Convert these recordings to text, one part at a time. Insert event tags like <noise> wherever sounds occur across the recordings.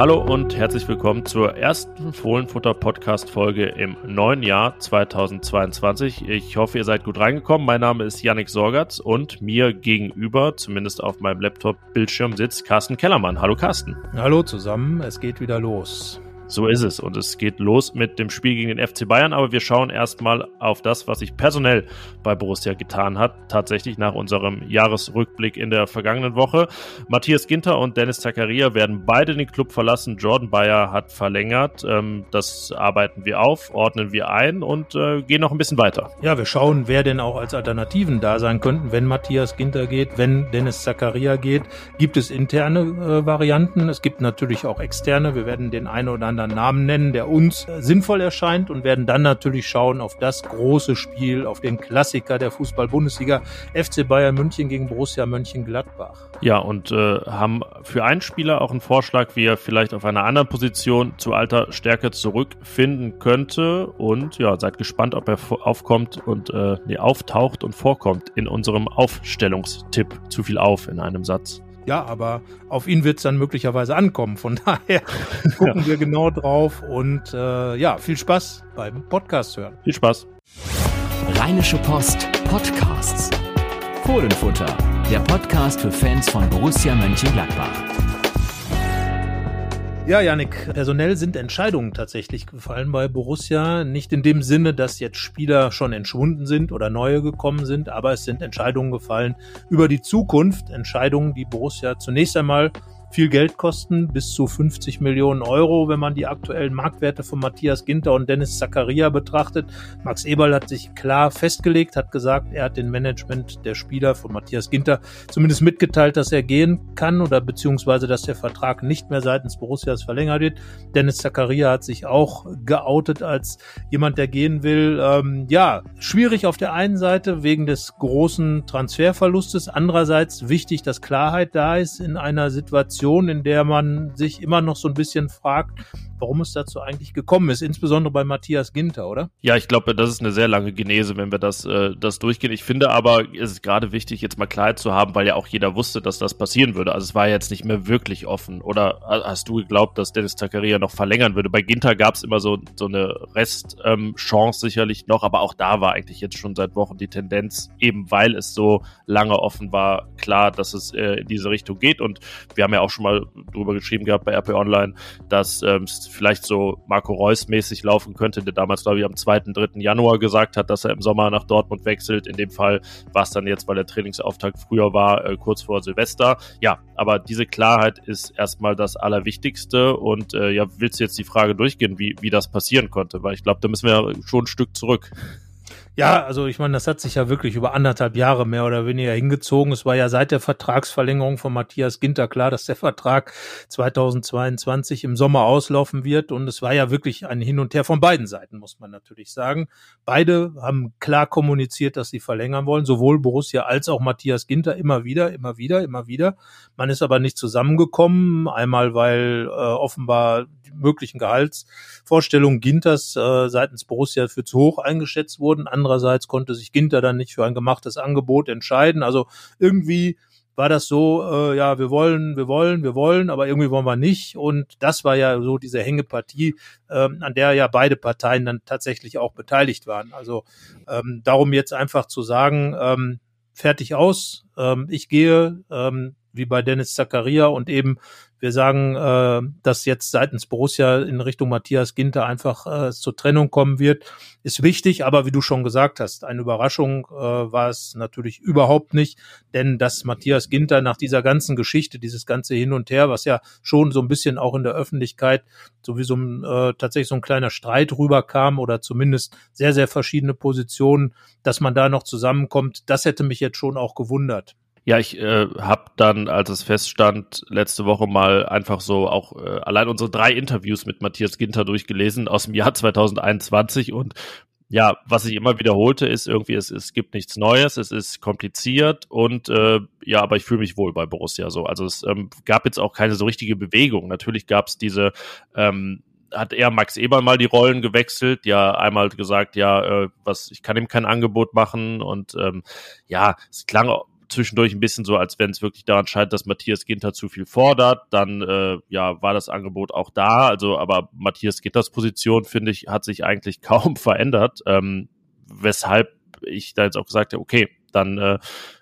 Hallo und herzlich willkommen zur ersten Fohlenfutter-Podcast-Folge im neuen Jahr 2022. Ich hoffe, ihr seid gut reingekommen. Mein Name ist Yannick Sorgatz und mir gegenüber, zumindest auf meinem Laptop-Bildschirm, sitzt Carsten Kellermann. Hallo Carsten. Hallo zusammen, es geht wieder los. So ist es. Und es geht los mit dem Spiel gegen den FC Bayern. Aber wir schauen erstmal auf das, was sich personell bei Borussia getan hat. Tatsächlich nach unserem Jahresrückblick in der vergangenen Woche. Matthias Ginter und Dennis Zakaria werden beide den Club verlassen. Jordan Bayer hat verlängert. Ähm, das arbeiten wir auf, ordnen wir ein und äh, gehen noch ein bisschen weiter. Ja, wir schauen, wer denn auch als Alternativen da sein könnten, wenn Matthias Ginter geht, wenn Dennis Zakaria geht. Gibt es interne äh, Varianten? Es gibt natürlich auch externe. Wir werden den einen oder anderen anderen Namen nennen, der uns sinnvoll erscheint und werden dann natürlich schauen auf das große Spiel, auf den Klassiker der Fußball-Bundesliga, FC Bayern München gegen Borussia Mönchengladbach. Ja, und äh, haben für einen Spieler auch einen Vorschlag, wie er vielleicht auf einer anderen Position zu alter Stärke zurückfinden könnte. Und ja, seid gespannt, ob er aufkommt und äh, nee, auftaucht und vorkommt in unserem Aufstellungstipp. Zu viel auf in einem Satz. Ja, aber auf ihn wird es dann möglicherweise ankommen. Von <laughs> daher gucken ja. wir genau drauf und äh, ja, viel Spaß beim Podcast hören. Viel Spaß. Rheinische Post Podcasts. Fohlenfutter, der Podcast für Fans von Borussia Mönchengladbach. Ja, Janik, personell sind Entscheidungen tatsächlich gefallen bei Borussia. Nicht in dem Sinne, dass jetzt Spieler schon entschwunden sind oder neue gekommen sind, aber es sind Entscheidungen gefallen über die Zukunft. Entscheidungen, die Borussia zunächst einmal viel Geld kosten, bis zu 50 Millionen Euro, wenn man die aktuellen Marktwerte von Matthias Ginter und Dennis Zakaria betrachtet. Max Eberl hat sich klar festgelegt, hat gesagt, er hat den Management der Spieler von Matthias Ginter zumindest mitgeteilt, dass er gehen kann oder beziehungsweise, dass der Vertrag nicht mehr seitens Borussias verlängert wird. Dennis Zakaria hat sich auch geoutet als jemand, der gehen will. Ähm, ja, schwierig auf der einen Seite wegen des großen Transferverlustes. Andererseits wichtig, dass Klarheit da ist in einer Situation, Situation, in der man sich immer noch so ein bisschen fragt, warum es dazu eigentlich gekommen ist, insbesondere bei Matthias Ginter, oder? Ja, ich glaube, das ist eine sehr lange Genese, wenn wir das, äh, das durchgehen. Ich finde aber, es ist gerade wichtig, jetzt mal Klarheit zu haben, weil ja auch jeder wusste, dass das passieren würde. Also es war jetzt nicht mehr wirklich offen. Oder hast du geglaubt, dass Dennis Zakaria noch verlängern würde? Bei Ginter gab es immer so, so eine Restchance ähm, sicherlich noch, aber auch da war eigentlich jetzt schon seit Wochen die Tendenz, eben weil es so lange offen war, klar, dass es äh, in diese Richtung geht. Und wir haben ja auch schon mal drüber geschrieben gehabt bei RP Online, dass ähm, vielleicht so Marco Reus mäßig laufen könnte, der damals, glaube ich, am 2., 3. Januar gesagt hat, dass er im Sommer nach Dortmund wechselt. In dem Fall war es dann jetzt, weil der Trainingsauftakt früher war, äh, kurz vor Silvester. Ja, aber diese Klarheit ist erstmal das Allerwichtigste. Und äh, ja, willst du jetzt die Frage durchgehen, wie, wie das passieren konnte? Weil ich glaube, da müssen wir schon ein Stück zurück. Ja, also ich meine, das hat sich ja wirklich über anderthalb Jahre mehr oder weniger hingezogen. Es war ja seit der Vertragsverlängerung von Matthias Ginter klar, dass der Vertrag 2022 im Sommer auslaufen wird. Und es war ja wirklich ein Hin und Her von beiden Seiten, muss man natürlich sagen. Beide haben klar kommuniziert, dass sie verlängern wollen, sowohl Borussia als auch Matthias Ginter immer wieder, immer wieder, immer wieder. Man ist aber nicht zusammengekommen. Einmal, weil äh, offenbar die möglichen Gehaltsvorstellungen Ginters äh, seitens Borussia für zu hoch eingeschätzt wurden. Andererseits konnte sich Ginter dann nicht für ein gemachtes Angebot entscheiden. Also irgendwie war das so, äh, ja, wir wollen, wir wollen, wir wollen, aber irgendwie wollen wir nicht. Und das war ja so diese Hängepartie, ähm, an der ja beide Parteien dann tatsächlich auch beteiligt waren. Also ähm, darum jetzt einfach zu sagen, ähm, fertig aus, ähm, ich gehe, ähm, wie bei Dennis Zakaria und eben wir sagen, äh, dass jetzt seitens Borussia in Richtung Matthias Ginter einfach äh, zur Trennung kommen wird, ist wichtig. Aber wie du schon gesagt hast, eine Überraschung äh, war es natürlich überhaupt nicht, denn dass Matthias Ginter nach dieser ganzen Geschichte, dieses ganze Hin und Her, was ja schon so ein bisschen auch in der Öffentlichkeit sowieso äh, tatsächlich so ein kleiner Streit rüberkam oder zumindest sehr, sehr verschiedene Positionen, dass man da noch zusammenkommt, das hätte mich jetzt schon auch gewundert. Ja, ich äh, habe dann, als es feststand, letzte Woche mal einfach so auch äh, allein unsere drei Interviews mit Matthias Ginter durchgelesen aus dem Jahr <laughs> 2021 und ja, was ich immer wiederholte, ist irgendwie, es, es gibt nichts Neues, es ist kompliziert und äh, ja, aber ich fühle mich wohl bei Borussia so. Also es ähm, gab jetzt auch keine so richtige Bewegung. Natürlich gab es diese ähm, hat er Max Eber mal die Rollen gewechselt, ja einmal gesagt, ja, äh, was ich kann ihm kein Angebot machen und ähm, ja, es klang zwischendurch ein bisschen so, als wenn es wirklich daran scheint, dass Matthias Ginter zu viel fordert. Dann äh, ja, war das Angebot auch da. Also, aber Matthias Ginters Position, finde ich, hat sich eigentlich <laughs> kaum verändert. Ähm, weshalb ich da jetzt auch gesagt habe, okay, dann äh,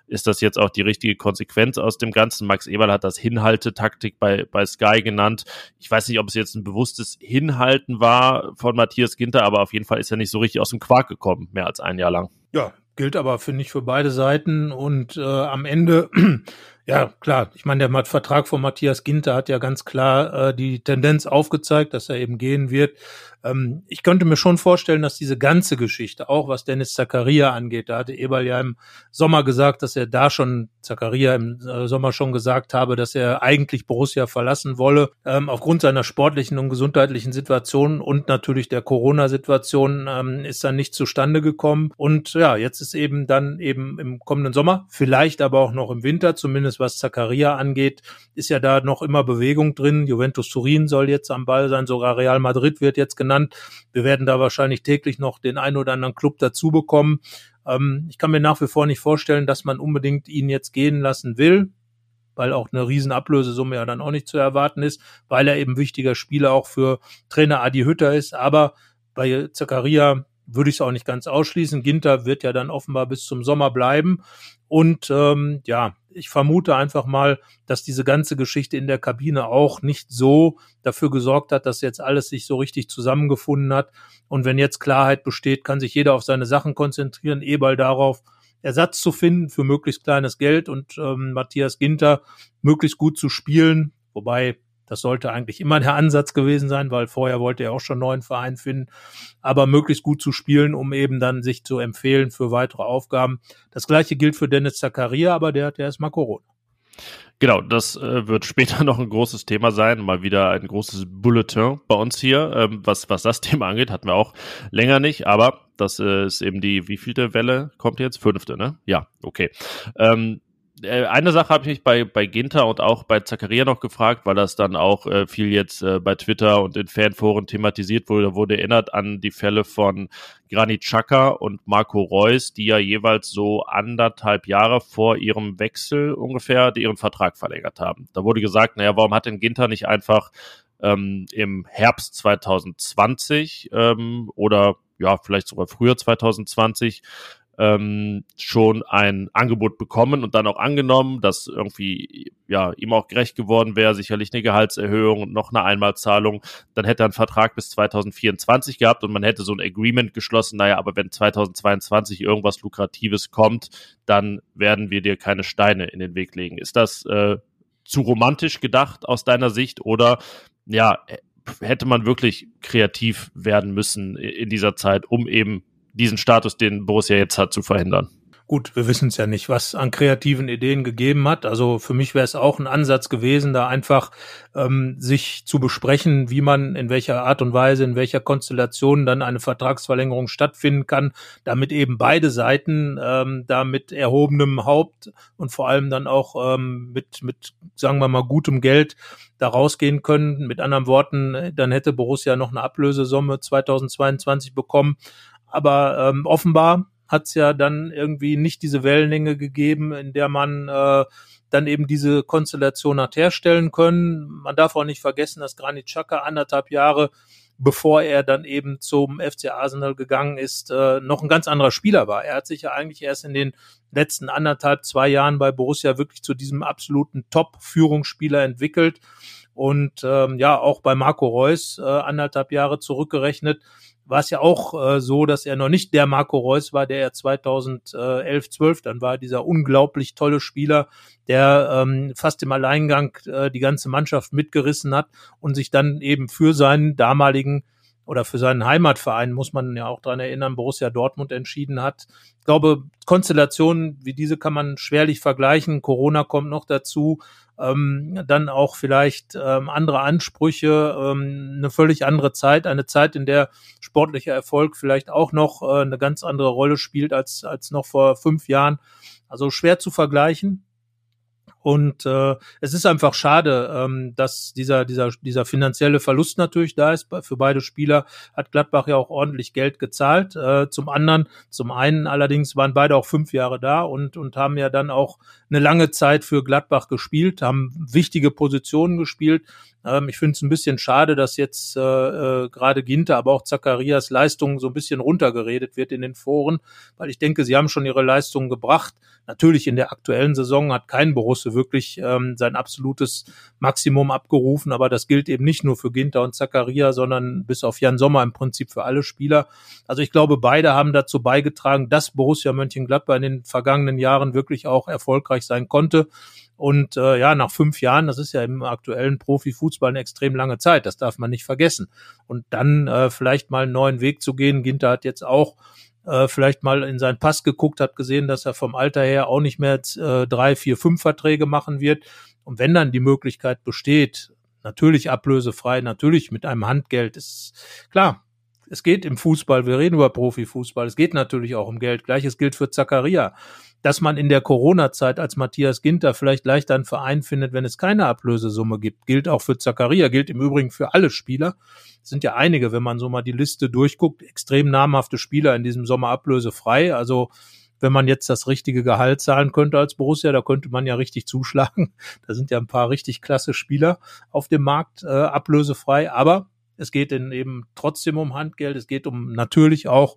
ist das jetzt auch die richtige Konsequenz aus dem Ganzen. Max Eberl hat das Hinhaltetaktik bei, bei Sky genannt. Ich weiß nicht, ob es jetzt ein bewusstes Hinhalten war von Matthias Ginter, aber auf jeden Fall ist er nicht so richtig aus dem Quark gekommen, mehr als ein Jahr lang. Ja, gilt aber, finde ich, für beide Seiten. Und äh, am Ende, ja, klar, ich meine, der Vertrag von Matthias Ginter hat ja ganz klar äh, die Tendenz aufgezeigt, dass er eben gehen wird. Ähm, ich könnte mir schon vorstellen, dass diese ganze Geschichte, auch was Dennis Zakaria angeht, da hatte Eberl ja im Sommer gesagt, dass er da schon, Zakaria im äh, Sommer schon gesagt habe, dass er eigentlich Borussia verlassen wolle, ähm, aufgrund seiner sportlichen und gesundheitlichen Situation und natürlich der Corona-Situation ähm, ist dann nicht zustande gekommen. Und ja, jetzt ist eben dann eben im kommenden Sommer, vielleicht aber auch noch im Winter, zumindest was Zakaria angeht, ist ja da noch immer Bewegung drin. Juventus Turin soll jetzt am Ball sein, sogar Real Madrid wird jetzt genannt genannt. Wir werden da wahrscheinlich täglich noch den einen oder anderen Club dazu bekommen. Ähm, ich kann mir nach wie vor nicht vorstellen, dass man unbedingt ihn jetzt gehen lassen will, weil auch eine Riesenablösesumme ja dann auch nicht zu erwarten ist, weil er eben wichtiger Spieler auch für Trainer Adi Hütter ist. Aber bei Zakaria würde ich es auch nicht ganz ausschließen. Ginter wird ja dann offenbar bis zum Sommer bleiben. Und ähm, ja, ich vermute einfach mal, dass diese ganze Geschichte in der Kabine auch nicht so dafür gesorgt hat, dass jetzt alles sich so richtig zusammengefunden hat. Und wenn jetzt Klarheit besteht, kann sich jeder auf seine Sachen konzentrieren, Eberl darauf, Ersatz zu finden für möglichst kleines Geld und ähm, Matthias Ginter möglichst gut zu spielen. Wobei das sollte eigentlich immer der Ansatz gewesen sein, weil vorher wollte er auch schon einen neuen Verein finden, aber möglichst gut zu spielen, um eben dann sich zu empfehlen für weitere Aufgaben. Das gleiche gilt für Dennis Zakaria, aber der hat ja erstmal Corona. Genau, das äh, wird später <laughs> noch ein großes Thema sein. Mal wieder ein großes Bulletin bei uns hier. Ähm, was, was das <laughs> Thema angeht, hatten wir auch länger nicht, aber das äh, ist eben die, wie vielte Welle kommt jetzt? Fünfte, ne? Ja, okay. Ähm, äh, eine Sache habe ich mich bei, bei Ginter und auch bei Zakaria noch gefragt, weil das dann auch äh, viel jetzt äh, bei Twitter und in Fanforen thematisiert wurde. Da wurde erinnert an die Fälle von Granit Xhaka und Marco Reus, die ja jeweils so anderthalb Jahre vor ihrem Wechsel ungefähr ihren Vertrag verlängert haben. Da wurde gesagt, naja, warum hat denn Ginter nicht einfach ähm, im Herbst 2020 ähm, oder ja, vielleicht sogar früher 2020 ähm, schon ein Angebot bekommen und dann auch angenommen, dass irgendwie ja ihm auch gerecht geworden wäre, sicherlich eine Gehaltserhöhung und noch eine Einmalzahlung, dann hätte er einen Vertrag bis 2024 gehabt und man hätte so ein Agreement geschlossen, naja, aber wenn 2022 irgendwas Lukratives kommt, dann werden wir dir keine Steine in den Weg legen. Ist das äh, zu romantisch gedacht aus deiner Sicht oder ja, hätte man wirklich kreativ werden müssen in dieser Zeit, um eben diesen Status, den Borussia jetzt hat, zu verhindern. Gut, wir wissen es ja nicht, was an kreativen Ideen gegeben hat. Also für mich wäre es auch ein Ansatz gewesen, da einfach ähm, sich zu besprechen, wie man in welcher Art und Weise, in welcher Konstellation dann eine Vertragsverlängerung stattfinden kann, damit eben beide Seiten ähm, da mit erhobenem Haupt und vor allem dann auch ähm, mit, mit, sagen wir mal, gutem Geld da rausgehen können. Mit anderen Worten, dann hätte Borussia noch eine Ablösesumme 2022 bekommen aber ähm, offenbar hat es ja dann irgendwie nicht diese Wellenlänge gegeben, in der man äh, dann eben diese Konstellation hat herstellen können. Man darf auch nicht vergessen, dass Granit Xhaka anderthalb Jahre bevor er dann eben zum FC Arsenal gegangen ist, äh, noch ein ganz anderer Spieler war. Er hat sich ja eigentlich erst in den letzten anderthalb, zwei Jahren bei Borussia wirklich zu diesem absoluten Top-Führungsspieler entwickelt. Und ähm, ja, auch bei Marco Reus äh, anderthalb Jahre zurückgerechnet, war es ja auch äh, so, dass er noch nicht der Marco Reus war, der er 2011, 12 dann war, dieser unglaublich tolle Spieler, der ähm, fast im Alleingang äh, die ganze Mannschaft mitgerissen hat und sich dann eben für seinen damaligen oder für seinen Heimatverein, muss man ja auch dran erinnern, Borussia Dortmund entschieden hat. Ich glaube, Konstellationen wie diese kann man schwerlich vergleichen. Corona kommt noch dazu. Ähm, dann auch vielleicht ähm, andere Ansprüche, ähm, eine völlig andere Zeit, eine Zeit, in der sportlicher Erfolg vielleicht auch noch äh, eine ganz andere Rolle spielt als, als noch vor fünf Jahren. Also schwer zu vergleichen. Und äh, es ist einfach schade, ähm, dass dieser, dieser, dieser finanzielle Verlust natürlich da ist. Für beide Spieler hat Gladbach ja auch ordentlich Geld gezahlt. Äh, zum anderen, zum einen allerdings waren beide auch fünf Jahre da und, und haben ja dann auch eine lange Zeit für Gladbach gespielt, haben wichtige Positionen gespielt. Ähm, ich finde es ein bisschen schade, dass jetzt äh, äh, gerade Ginter, aber auch Zacharias Leistung so ein bisschen runtergeredet wird in den Foren, weil ich denke, sie haben schon ihre Leistungen gebracht. Natürlich in der aktuellen Saison hat kein Borusse wirklich ähm, sein absolutes Maximum abgerufen, aber das gilt eben nicht nur für Ginter und Zakaria, sondern bis auf Jan Sommer im Prinzip für alle Spieler. Also ich glaube, beide haben dazu beigetragen, dass Borussia Mönchengladbach in den vergangenen Jahren wirklich auch erfolgreich sein konnte. Und äh, ja, nach fünf Jahren, das ist ja im aktuellen Profifußball eine extrem lange Zeit, das darf man nicht vergessen. Und dann äh, vielleicht mal einen neuen Weg zu gehen. Ginter hat jetzt auch äh, vielleicht mal in seinen Pass geguckt, hat gesehen, dass er vom Alter her auch nicht mehr äh, drei, vier, fünf Verträge machen wird. Und wenn dann die Möglichkeit besteht, natürlich ablösefrei, natürlich mit einem Handgeld, ist klar, es geht im Fußball, wir reden über Profifußball, es geht natürlich auch um Geld. Gleiches gilt für Zacharia dass man in der Corona-Zeit als Matthias Ginter vielleicht leichter einen Verein findet, wenn es keine Ablösesumme gibt. Gilt auch für Zakaria, gilt im Übrigen für alle Spieler. Es sind ja einige, wenn man so mal die Liste durchguckt, extrem namhafte Spieler in diesem Sommer ablösefrei. Also wenn man jetzt das richtige Gehalt zahlen könnte als Borussia, da könnte man ja richtig zuschlagen. <laughs> Da sind ja ein paar richtig klasse Spieler auf dem Markt äh, ablösefrei. Aber es geht eben trotzdem um Handgeld. Es geht um natürlich auch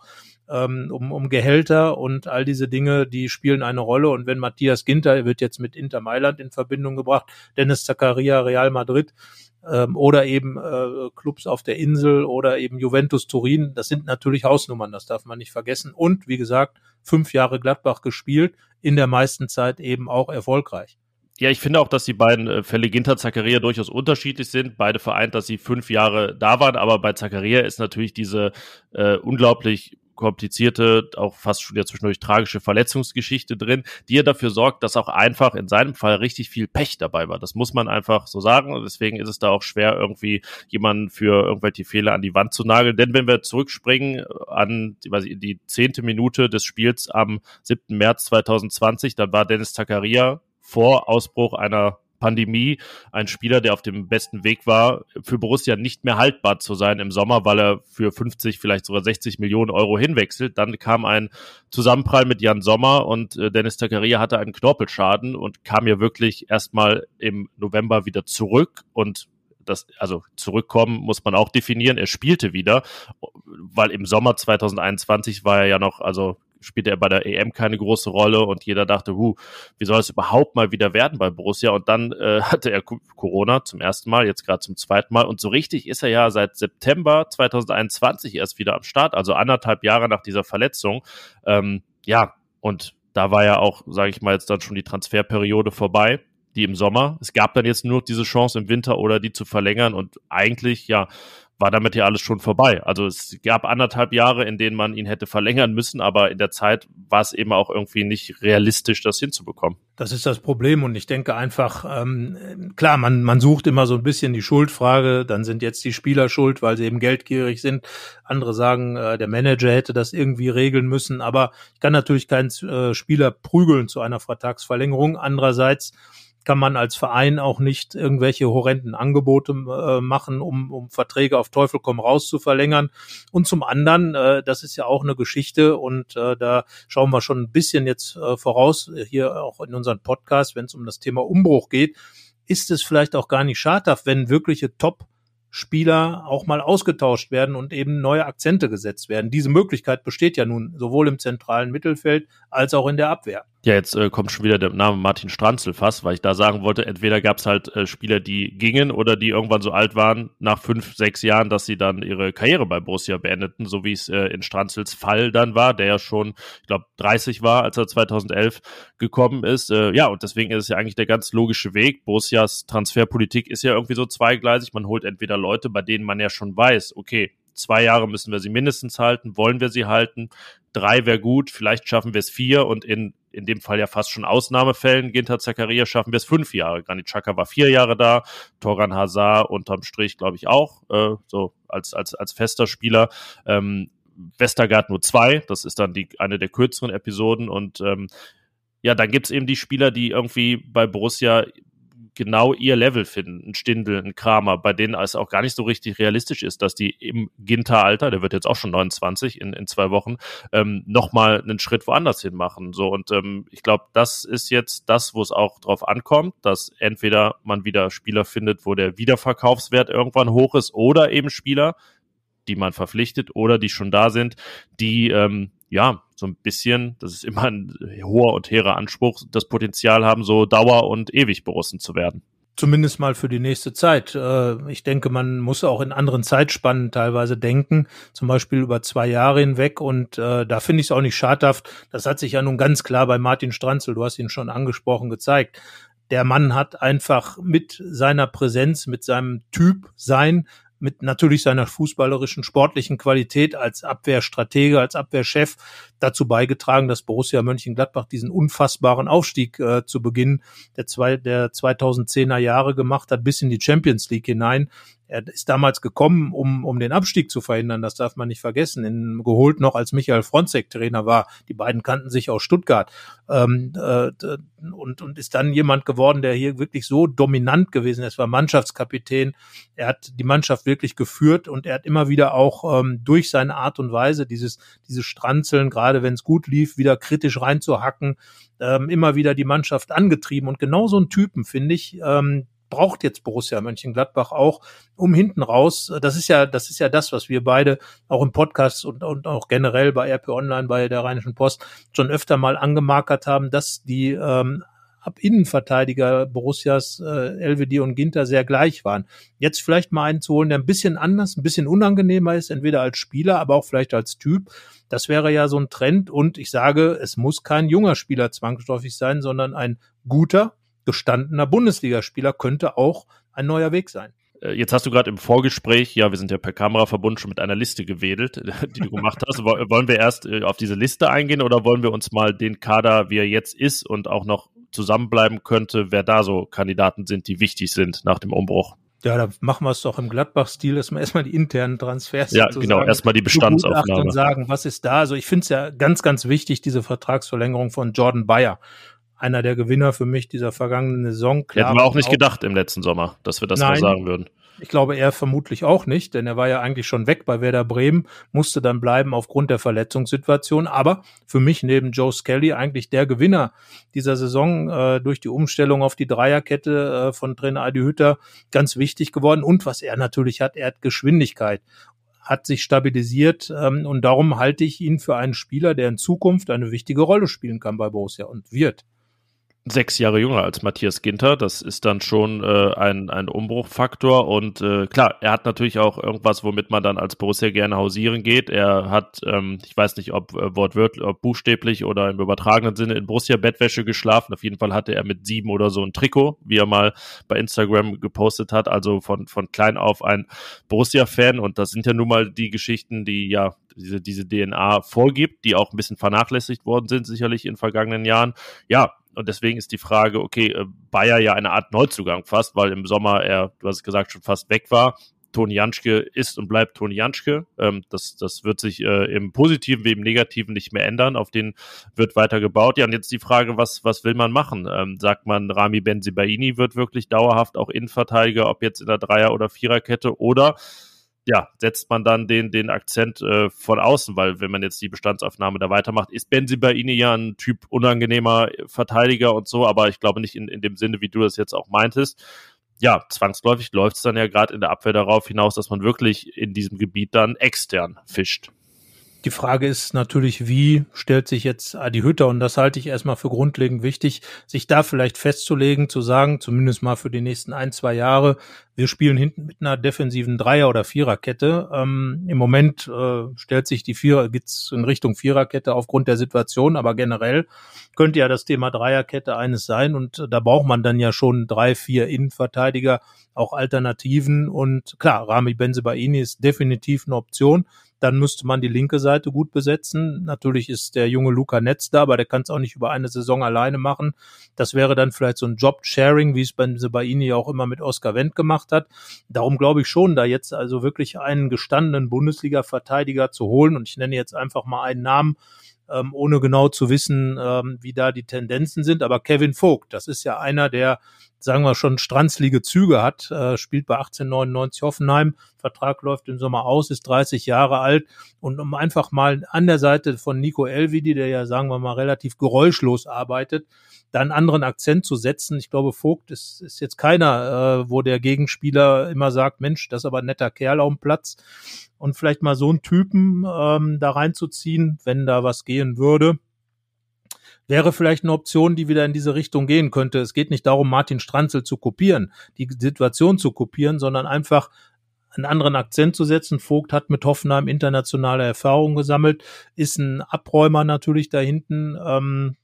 ähm, um, um Gehälter und all diese Dinge, die spielen eine Rolle. Und wenn Matthias Ginter wird jetzt mit Inter Mailand in Verbindung gebracht, Dennis Zakaria Real Madrid ähm, oder eben äh, Clubs auf der Insel oder eben Juventus Turin, das sind natürlich Hausnummern, das darf man nicht vergessen. Und wie gesagt, fünf Jahre Gladbach gespielt, in der meisten Zeit eben auch erfolgreich. Ja, ich finde auch, dass die beiden äh, Fälle Ginter Zakaria durchaus unterschiedlich sind. Beide vereint, dass sie fünf Jahre da waren, aber bei Zakaria ist natürlich diese äh, unglaublich komplizierte, auch fast schon ja zwischendurch tragische Verletzungsgeschichte drin, die ja dafür sorgt, dass auch einfach in seinem Fall richtig viel Pech dabei war. Das muss man einfach so sagen und deswegen ist es da auch schwer, irgendwie jemanden für irgendwelche Fehler an die Wand zu nageln. Denn wenn wir zurückspringen an die, die zehnte Minute des Spiels am 7. März 2020, dann war Dennis Zakaria vor Ausbruch einer Pandemie ein Spieler, der auf dem besten Weg war, für Borussia nicht mehr haltbar zu sein im Sommer, weil er für 50, vielleicht sogar 60 Millionen Euro hinwechselt. Dann kam ein Zusammenprall mit Jan Sommer und äh, Dennis Zakaria hatte einen Knorpelschaden und kam ja wirklich erstmal im November wieder zurück und das, also zurückkommen muss man auch definieren. Er spielte wieder, weil im Sommer 2021 war er ja noch, also spielte er bei der EM keine große Rolle und jeder dachte, huh, wie soll es überhaupt mal wieder werden bei Borussia? Und dann äh, <laughs> hatte er Corona zum ersten Mal, jetzt gerade zum zweiten Mal. Und so richtig ist er ja seit September 2021 erst wieder am Start, also anderthalb Jahre nach dieser Verletzung. Ähm, ja, und da war ja auch, sage ich mal, jetzt dann schon die Transferperiode vorbei die im Sommer. Es gab dann jetzt nur diese Chance im Winter oder die zu verlängern und eigentlich, ja, war damit ja alles schon vorbei. Also es gab anderthalb Jahre, in denen man ihn hätte verlängern müssen, aber in der Zeit war es eben auch irgendwie nicht realistisch, das hinzubekommen. Das ist das Problem und ich denke einfach, ähm, klar, man, man sucht immer so ein bisschen die Schuldfrage, dann sind jetzt die Spieler schuld, weil sie eben geldgierig sind. Andere sagen, äh, der Manager hätte das irgendwie regeln müssen, aber ich kann natürlich keinen äh, Spieler prügeln zu einer Vertragsverlängerung. Andererseits kann man als Verein auch nicht irgendwelche horrenden Angebote äh, machen, um, um Verträge auf Teufel komm raus zu verlängern. Und zum anderen, äh, das ist ja auch eine Geschichte und äh, da schauen wir schon ein bisschen jetzt äh, voraus, hier auch in unseren Podcast, wenn es um das Thema Umbruch geht, ist es vielleicht auch gar nicht schadhaft, wenn wirkliche Top Spieler auch mal ausgetauscht werden und eben neue Akzente gesetzt werden. Diese Möglichkeit besteht ja nun sowohl im zentralen Mittelfeld als auch in der Abwehr. Ja, jetzt äh, kommt schon wieder der Name Martin Stranzel fast, weil ich da sagen wollte, entweder gab es halt äh, Spieler, die gingen oder die irgendwann so alt waren, nach fünf, sechs Jahren, dass sie dann ihre Karriere bei Borussia beendeten, so wie es äh, in Stranzels Fall dann war, der ja schon, ich glaube, 30 war, als er 2011 gekommen ist. Äh, ja, und deswegen ist es ja eigentlich der ganz logische Weg. Borussias Transferpolitik ist ja irgendwie so zweigleisig. Man holt entweder Leute, bei denen man ja schon weiß, okay, zwei Jahre müssen wir sie mindestens halten, wollen wir sie halten, drei wäre gut, vielleicht schaffen wir es vier und in in dem Fall ja fast schon Ausnahmefällen. Ginter Zakaria schaffen wir es fünf Jahre. Granit Xhaka war vier Jahre da, Toran Hazard unterm Strich, glaube ich, auch, äh, so als, als, als fester Spieler. Ähm, Westergaard nur zwei, das ist dann die, eine der kürzeren Episoden und ähm, ja, dann gibt's eben die Spieler, die irgendwie bei Borussia genau ihr Level finden. Ein Stindel, ein Kramer, bei denen es auch gar nicht so richtig realistisch ist, dass die im Ginter-Alter, der wird jetzt auch schon 29 in, in zwei Wochen, ähm, nochmal einen Schritt woanders hin machen. So, und ähm, ich glaube, das ist jetzt das, wo es auch drauf ankommt, dass entweder man wieder Spieler findet, wo der Wiederverkaufswert irgendwann hoch ist, oder eben Spieler, die man verpflichtet oder die schon da sind, die ähm, ja, so ein bisschen, das ist immer ein hoher und hehrer Anspruch, das Potenzial haben, so Dauer- und ewig Borussen zu werden. Zumindest mal für die nächste Zeit. Äh, ich denke, man muss auch in anderen Zeitspannen teilweise denken, zum Beispiel über zwei Jahre hinweg. Und äh, da finde ich es auch nicht schadhaft. Das hat sich ja nun ganz klar bei Martin Stranzel, du hast ihn schon angesprochen, gezeigt. Der Mann hat einfach mit seiner Präsenz, mit seinem Typ sein, mit natürlich seiner fußballerischen, sportlichen Qualität als Abwehrstratege, als Abwehrchef dazu beigetragen, dass Borussia Mönchengladbach diesen unfassbaren Aufstieg äh, zu Beginn der, zwei, der 2010er Jahre gemacht hat, bis in die Champions League hinein. Er ist damals gekommen, um, um den Abstieg zu verhindern, das darf man nicht vergessen. In, geholt noch, als Michael Fronzek Trainer war. Die beiden kannten sich aus Stuttgart. Ähm, äh, und, und ist dann jemand geworden, der hier wirklich so dominant gewesen ist. War Mannschaftskapitän. Er hat die Mannschaft wirklich geführt und er hat immer wieder auch ähm, durch seine Art und Weise dieses, dieses Stranzeln, gerade wenn es gut lief, wieder kritisch reinzuhacken, ähm, immer wieder die Mannschaft angetrieben. Und genau so einen Typen, finde ich, ähm, braucht jetzt Borussia Mönchengladbach auch, um hinten raus, das ist ja, das ist ja das, was wir beide auch im Podcast und, und auch generell bei RP Online, bei der Rheinischen Post schon öfter mal angemarkert haben, dass die ähm, ab Innenverteidiger Borussias äh, Elvedi und Ginter sehr gleich waren. Jetzt vielleicht mal einen zu holen, der ein bisschen anders, ein bisschen unangenehmer ist, entweder als Spieler, aber auch vielleicht als Typ. Das wäre ja so ein Trend und ich sage, es muss kein junger Spieler zwangsläufig sein, sondern ein guter, gestandener Bundesligaspieler könnte auch ein neuer Weg sein. Äh, jetzt hast du gerade im Vorgespräch, ja, wir sind ja per Kameraverbund schon mit einer Liste gewedelt, <laughs> die du gemacht hast. Wollen wir erst äh, auf diese Liste eingehen oder wollen wir uns mal den Kader, wie er jetzt ist und auch noch zusammenbleiben könnte, wer da so Kandidaten sind, die wichtig sind nach dem Umbruch? Ja, da machen wir es doch im Gladbach-Stil, dass wir erstmal die internen Transfers Ja, genau, erstmal die Bestandsaufnahme. Und sagen, was ist da? Also ich finde es ja ganz, ganz wichtig, diese Vertragsverlängerung von Jordan Bayer einer der Gewinner für mich dieser vergangenen Saison. Klar, Hätten wir auch nicht auch, gedacht im letzten Sommer, dass wir das nein, mal sagen würden. Ich glaube, er vermutlich auch nicht, denn er war ja eigentlich schon weg bei Werder Bremen, musste dann bleiben aufgrund der Verletzungssituation. Aber für mich neben Joe Skelly eigentlich der Gewinner dieser Saison äh, durch die Umstellung auf die Dreierkette äh, von Trainer Adi Hütter ganz wichtig geworden. Und was er natürlich hat, er hat Geschwindigkeit hat sich stabilisiert ähm, und darum halte ich ihn für einen Spieler, der in Zukunft eine wichtige Rolle spielen kann bei Borussia und wird sechs Jahre jünger als Matthias Ginter. Das ist dann schon äh, ein, ein Umbruchfaktor. Und äh, klar, er hat natürlich auch irgendwas, womit man dann als Borussia gerne hausieren geht. Er hat, ähm, ich weiß nicht, ob äh, wortwörtlich, ob buchstäblich oder im übertragenen Sinne in Borussia-Bettwäsche geschlafen. Auf jeden Fall hatte er mit sieben oder so ein Trikot, wie er mal bei Instagram gepostet hat. Also von, von klein auf ein Borussia-Fan. Und das sind ja nun mal die Geschichten, die ja diese, diese DNA vorgibt, die auch ein bisschen vernachlässigt worden sind, sicherlich in vergangenen Jahren. Ja, und deswegen ist die Frage, okay, äh, Bayer ja eine Art Neuzugang fast, weil im Sommer er, du hast es gesagt, schon fast weg war. Toni Janschke ist und bleibt Toni Janschke. Ähm, das, das wird sich äh, im Positiven wie im Negativen nicht mehr ändern. Auf den wird weiter gebaut. Ja, und jetzt die Frage, was, was will man machen? Ähm, sagt man, Rami Benzibaini wird wirklich dauerhaft auch Innenverteidiger, ob jetzt in der Dreier- oder Viererkette oder ja, setzt man dann den, den Akzent äh, von außen, weil wenn man jetzt die Bestandsaufnahme da weitermacht, ist Benzi Baini ja ein Typ unangenehmer Verteidiger und so, aber ich glaube nicht in, in dem Sinne, wie du das jetzt auch meintest. Ja, zwangsläufig läuft es dann ja gerade in der Abwehr darauf hinaus, dass man wirklich in diesem Gebiet dann extern fischt. Die Frage ist natürlich, wie stellt sich jetzt Adi Hütter, und das halte ich erstmal für grundlegend wichtig, sich da vielleicht festzulegen, zu sagen, zumindest mal für die nächsten ein, zwei Jahre, wir spielen hinten mit einer defensiven Dreier- oder Viererkette. Ähm, Im Moment äh, stellt sich die Vierer, geht's in Richtung Viererkette aufgrund der Situation, aber generell könnte ja das Thema Dreierkette eines sein und da braucht man dann ja schon drei, vier Innenverteidiger, auch Alternativen und klar, Rami Benzebaini ist definitiv eine Option. Dann müsste man die linke Seite gut besetzen. Natürlich ist der junge Luca Netz da, aber der kann es auch nicht über eine Saison alleine machen. Das wäre dann vielleicht so ein Job-Sharing, wie es bei Sebaini auch immer mit Oscar Wendt gemacht hat. Darum glaube ich schon, da jetzt also wirklich einen gestandenen Bundesliga-Verteidiger zu holen und ich nenne jetzt einfach mal einen Namen, ähm, ohne genau zu wissen, ähm, wie da die Tendenzen sind. Aber Kevin Vogt, das ist ja einer, der, sagen wir schon, stranzlige Züge hat, äh, spielt bei 1899 Hoffenheim, Vertrag läuft im Sommer aus, ist 30 Jahre alt. Und um einfach mal an der Seite von Nico Elvidi, der ja, sagen wir mal, relativ geräuschlos arbeitet, da einen anderen Akzent zu setzen. Ich glaube, Vogt ist, ist jetzt keiner, äh, wo der Gegenspieler immer sagt, Mensch, das ist aber ein netter Kerl auf dem Platz. Und vielleicht mal so einen Typen ähm, da reinzuziehen, wenn da was gehen würde, wäre vielleicht eine Option, die wieder in diese Richtung gehen könnte. Es geht nicht darum, Martin Stranzel zu kopieren, die Situation zu kopieren, sondern einfach einen anderen Akzent zu setzen. Vogt hat mit Hoffenheim internationale Erfahrungen gesammelt, ist ein Abräumer natürlich da hinten. Ähm,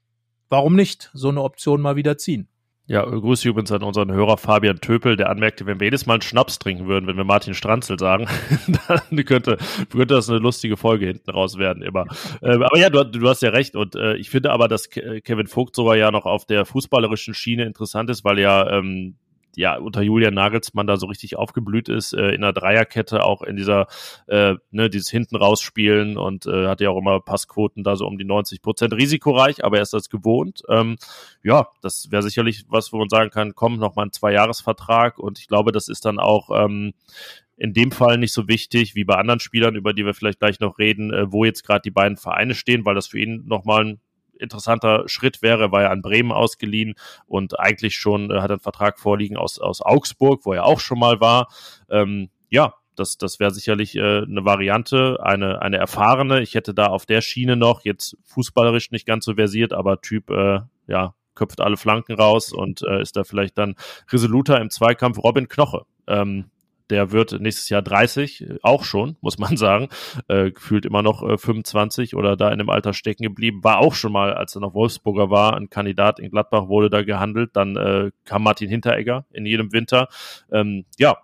warum nicht so eine Option mal wieder ziehen? Ja, grüße übrigens an unseren Hörer Fabian Töpel, der anmerkte, wenn wir jedes Mal einen Schnaps trinken würden, wenn wir Martin Stranzel sagen, <laughs> dann könnte, könnte das eine lustige Folge hinten raus werden immer. Ähm, aber ja, du, du, hast ja recht und äh, ich finde aber, dass Kevin Vogt sogar ja noch auf der fußballerischen Schiene interessant ist, weil ja ähm, ja unter Julian Nagelsmann da so richtig aufgeblüht ist, äh, in der Dreierkette auch in dieser, äh, ne, dieses hinten rausspielen und äh, hat ja auch immer Passquoten da so um die 90 Prozent risikoreich, aber er ist das gewohnt. Ähm, ja, das wäre sicherlich was, wo man sagen kann, komm, noch mal ein Zweijahresvertrag und ich glaube, das ist dann auch ähm, in dem Fall nicht so wichtig wie bei anderen Spielern, über die wir vielleicht gleich noch reden, äh, wo jetzt gerade die beiden Vereine stehen, weil das für ihn nochmal ein interessanter Schritt wäre, war er an Bremen ausgeliehen und eigentlich schon äh, hat einen Vertrag vorliegen aus, aus Augsburg, wo er auch schon mal war. Ähm, ja, das, das wäre sicherlich äh, eine Variante, eine, eine erfahrene. Ich hätte da auf der Schiene noch, jetzt fußballerisch nicht ganz so versiert, aber Typ, äh, ja, köpft alle Flanken raus und äh, ist da vielleicht dann resoluter im Zweikampf. Robin Knoche. Ähm, der wird nächstes Jahr 30, auch schon, muss man <laughs> sagen. Äh, gefühlt immer noch äh, 25 oder da in dem Alter stecken geblieben. War auch schon mal, als er noch Wolfsburger war, ein Kandidat in Gladbach wurde da gehandelt. Dann äh, kam Martin Hinteregger in jedem Winter. Ähm, ja,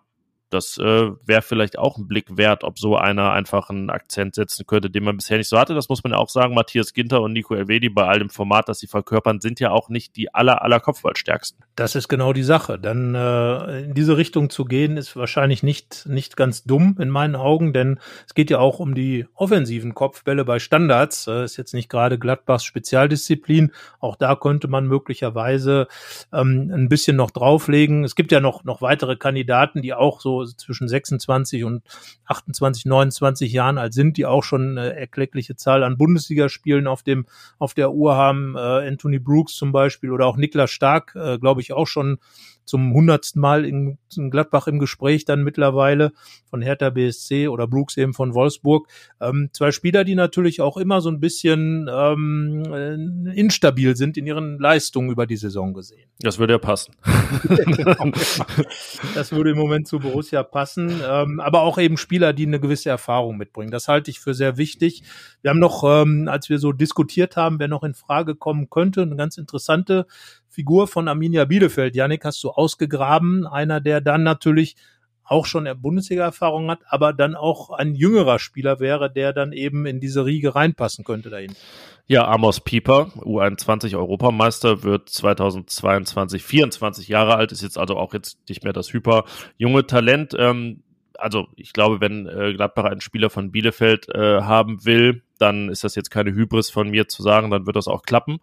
das äh, wäre vielleicht auch ein Blick wert, ob so einer einfach einen Akzent setzen könnte, den man bisher nicht so hatte. Das muss man ja auch sagen. Matthias Ginter und Nico Elvedi bei all dem Format, das sie verkörpern, sind ja auch nicht die aller, aller Kopfballstärksten. Das ist genau die Sache. Dann äh, in diese Richtung zu gehen, ist wahrscheinlich nicht, nicht ganz dumm in meinen Augen, denn es geht ja auch um die offensiven Kopfbälle bei Standards. Äh, ist jetzt nicht gerade Gladbachs Spezialdisziplin. Auch da könnte man möglicherweise ähm, ein bisschen noch drauflegen. Es gibt ja noch, noch weitere Kandidaten, die auch so zwischen 26 und 28, 29 Jahren alt sind, die auch schon eine erkleckliche Zahl an Bundesligaspielen auf dem auf der Uhr haben. Äh, Anthony Brooks zum Beispiel oder auch Niklas Stark, äh, glaube ich, auch schon zum hundertsten Mal in, in, Gladbach im Gespräch dann mittlerweile von Hertha BSC oder Brooks eben von Wolfsburg. Ähm, zwei Spieler, die natürlich auch immer so ein bisschen ähm, äh, instabil sind in ihren Leistungen über die Saison gesehen. Das würde ja passen. <laughs> das würde im Moment zu Borussia passen. Ähm, aber auch eben Spieler, die eine gewisse Erfahrung mitbringen. Das halte ich für sehr wichtig. Wir haben noch, ähm, als wir so diskutiert haben, wer noch in Frage kommen könnte, eine ganz interessante Figur von Arminia Bielefeld. Janik hast du ausgegraben. Einer, der dann natürlich auch schon Bundesliga-Erfahrung hat, aber dann auch ein jüngerer Spieler wäre, der dann eben in diese Riege reinpassen könnte dahin. Ja, Amos Pieper, U21 Europameister, wird 2022 24 Jahre alt, ist jetzt also auch jetzt nicht mehr das hyper junge Talent. Ähm, also ich glaube, wenn äh, Gladbach einen Spieler von Bielefeld äh, haben will, dann ist das jetzt keine Hybris von mir zu sagen, dann wird das auch klappen.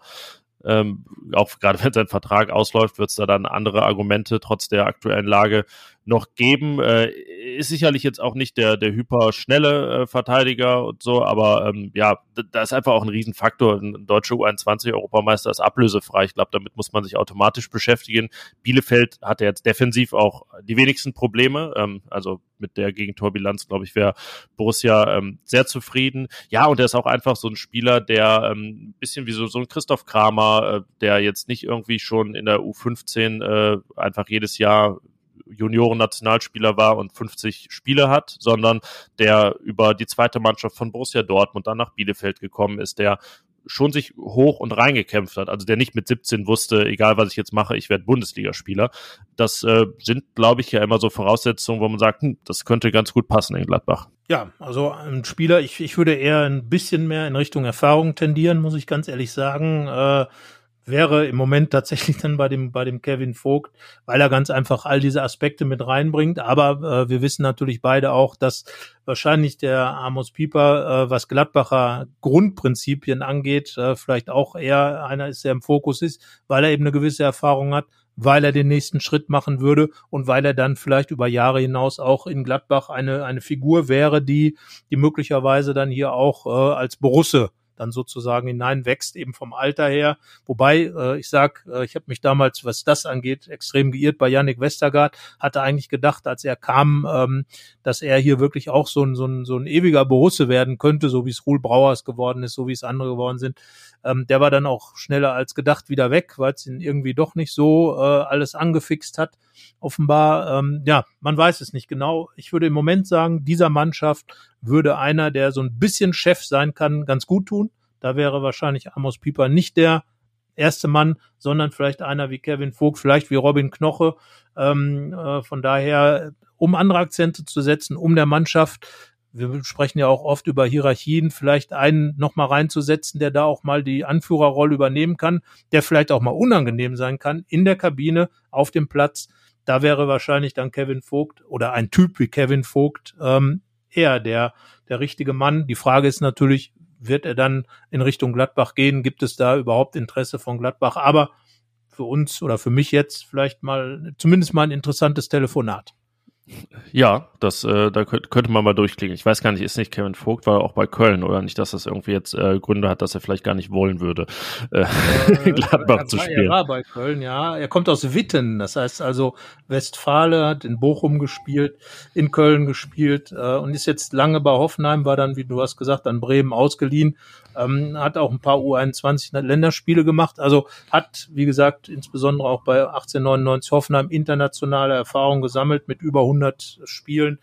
Ähm, auch gerade wenn sein Vertrag ausläuft, wird es da dann andere Argumente trotz der aktuellen Lage noch geben. Äh, ist sicherlich jetzt auch nicht der, der hyperschnelle äh, Verteidiger und so, aber ähm, ja, da ist einfach auch ein Riesenfaktor. Ein deutscher U21-Europameister ist ablösefrei. Ich glaube, damit muss man sich automatisch beschäftigen. Bielefeld hatte jetzt defensiv auch die wenigsten Probleme. Ähm, also mit der Gegentorbilanz, glaube ich, wäre Borussia ähm, sehr zufrieden. Ja, und er ist auch einfach so ein Spieler, der ähm, ein bisschen wie so, so ein Christoph Kramer, äh, der jetzt nicht irgendwie schon in der U15 äh, einfach jedes Jahr Junioren-Nationalspieler war und 50 Spiele hat, sondern der über die zweite Mannschaft von Borussia Dortmund dann nach Bielefeld gekommen ist, der schon sich hoch und reingekämpft hat, also der nicht mit 17 wusste, egal was ich jetzt mache, ich werde Bundesligaspieler. Das äh, sind, glaube ich, ja immer so Voraussetzungen, wo man sagt, hm, das könnte ganz gut passen in Gladbach. Ja, also ein Spieler, ich, ich würde eher ein bisschen mehr in Richtung Erfahrung tendieren, muss ich ganz ehrlich sagen. Äh, wäre im Moment tatsächlich dann bei dem, bei dem Kevin Vogt, weil er ganz einfach all diese Aspekte mit reinbringt. Aber äh, wir wissen natürlich beide auch, dass wahrscheinlich der Amos Pieper, äh, was Gladbacher Grundprinzipien angeht, äh, vielleicht auch eher einer ist, der im Fokus ist, weil er eben eine gewisse Erfahrung hat, weil er den nächsten Schritt machen würde und weil er dann vielleicht über Jahre hinaus auch in Gladbach eine, eine Figur wäre, die, die möglicherweise dann hier auch äh, als Borusse dann sozusagen hineinwächst, eben vom Alter her. Wobei, äh, ich sag, äh, ich habe mich damals, was das angeht, extrem geirrt bei Yannick Westergaard, hatte eigentlich gedacht, als er kam, ähm, dass er hier wirklich auch so ein, so ein, so ein ewiger Borusse werden könnte, so wie es Ruhl Brauers geworden ist, so wie es andere geworden sind. Ähm, der war dann auch schneller als gedacht wieder weg, weil es ihn irgendwie doch nicht so äh, alles angefixt hat. Offenbar, ähm, ja, man weiß es nicht genau. Ich würde im Moment sagen, dieser Mannschaft würde einer, der so ein bisschen Chef sein kann, ganz gut tun. Da wäre wahrscheinlich Amos Pieper nicht der erste Mann, sondern vielleicht einer wie Kevin Vogt, vielleicht wie Robin Knoche. Ähm, äh, von daher, um andere Akzente zu setzen, um der Mannschaft wir sprechen ja auch oft über Hierarchien, vielleicht einen nochmal reinzusetzen, der da auch mal die Anführerrolle übernehmen kann, der vielleicht auch mal unangenehm sein kann in der Kabine, auf dem Platz. Da wäre wahrscheinlich dann Kevin Vogt oder ein Typ wie Kevin Vogt ähm, eher der, der richtige Mann. Die Frage ist natürlich, wird er dann in Richtung Gladbach gehen? Gibt es da überhaupt Interesse von Gladbach? Aber für uns oder für mich jetzt vielleicht mal zumindest mal ein interessantes Telefonat. Ja, das, äh, da könnte, man mal durchklicken. Ich weiß gar nicht, ist nicht Kevin Vogt, war auch bei Köln oder nicht, dass das irgendwie jetzt äh, Gründe hat, dass er vielleicht gar nicht wollen würde, äh, äh <laughs> Gladbach zu spielen. Er war bei Köln, ja. Er kommt aus Witten, das heißt also Westfale, hat in Bochum gespielt, in Köln gespielt äh, und ist jetzt lange bei Hoffenheim, war dann, wie du hast gesagt, an Bremen ausgeliehen ähm, hat auch ein paar U21 Länderspiele gemacht, also hat, wie gesagt, insbesondere auch bei 1899 Hoffenheim internationale Erfahrung gesammelt mit über 100 Spielen.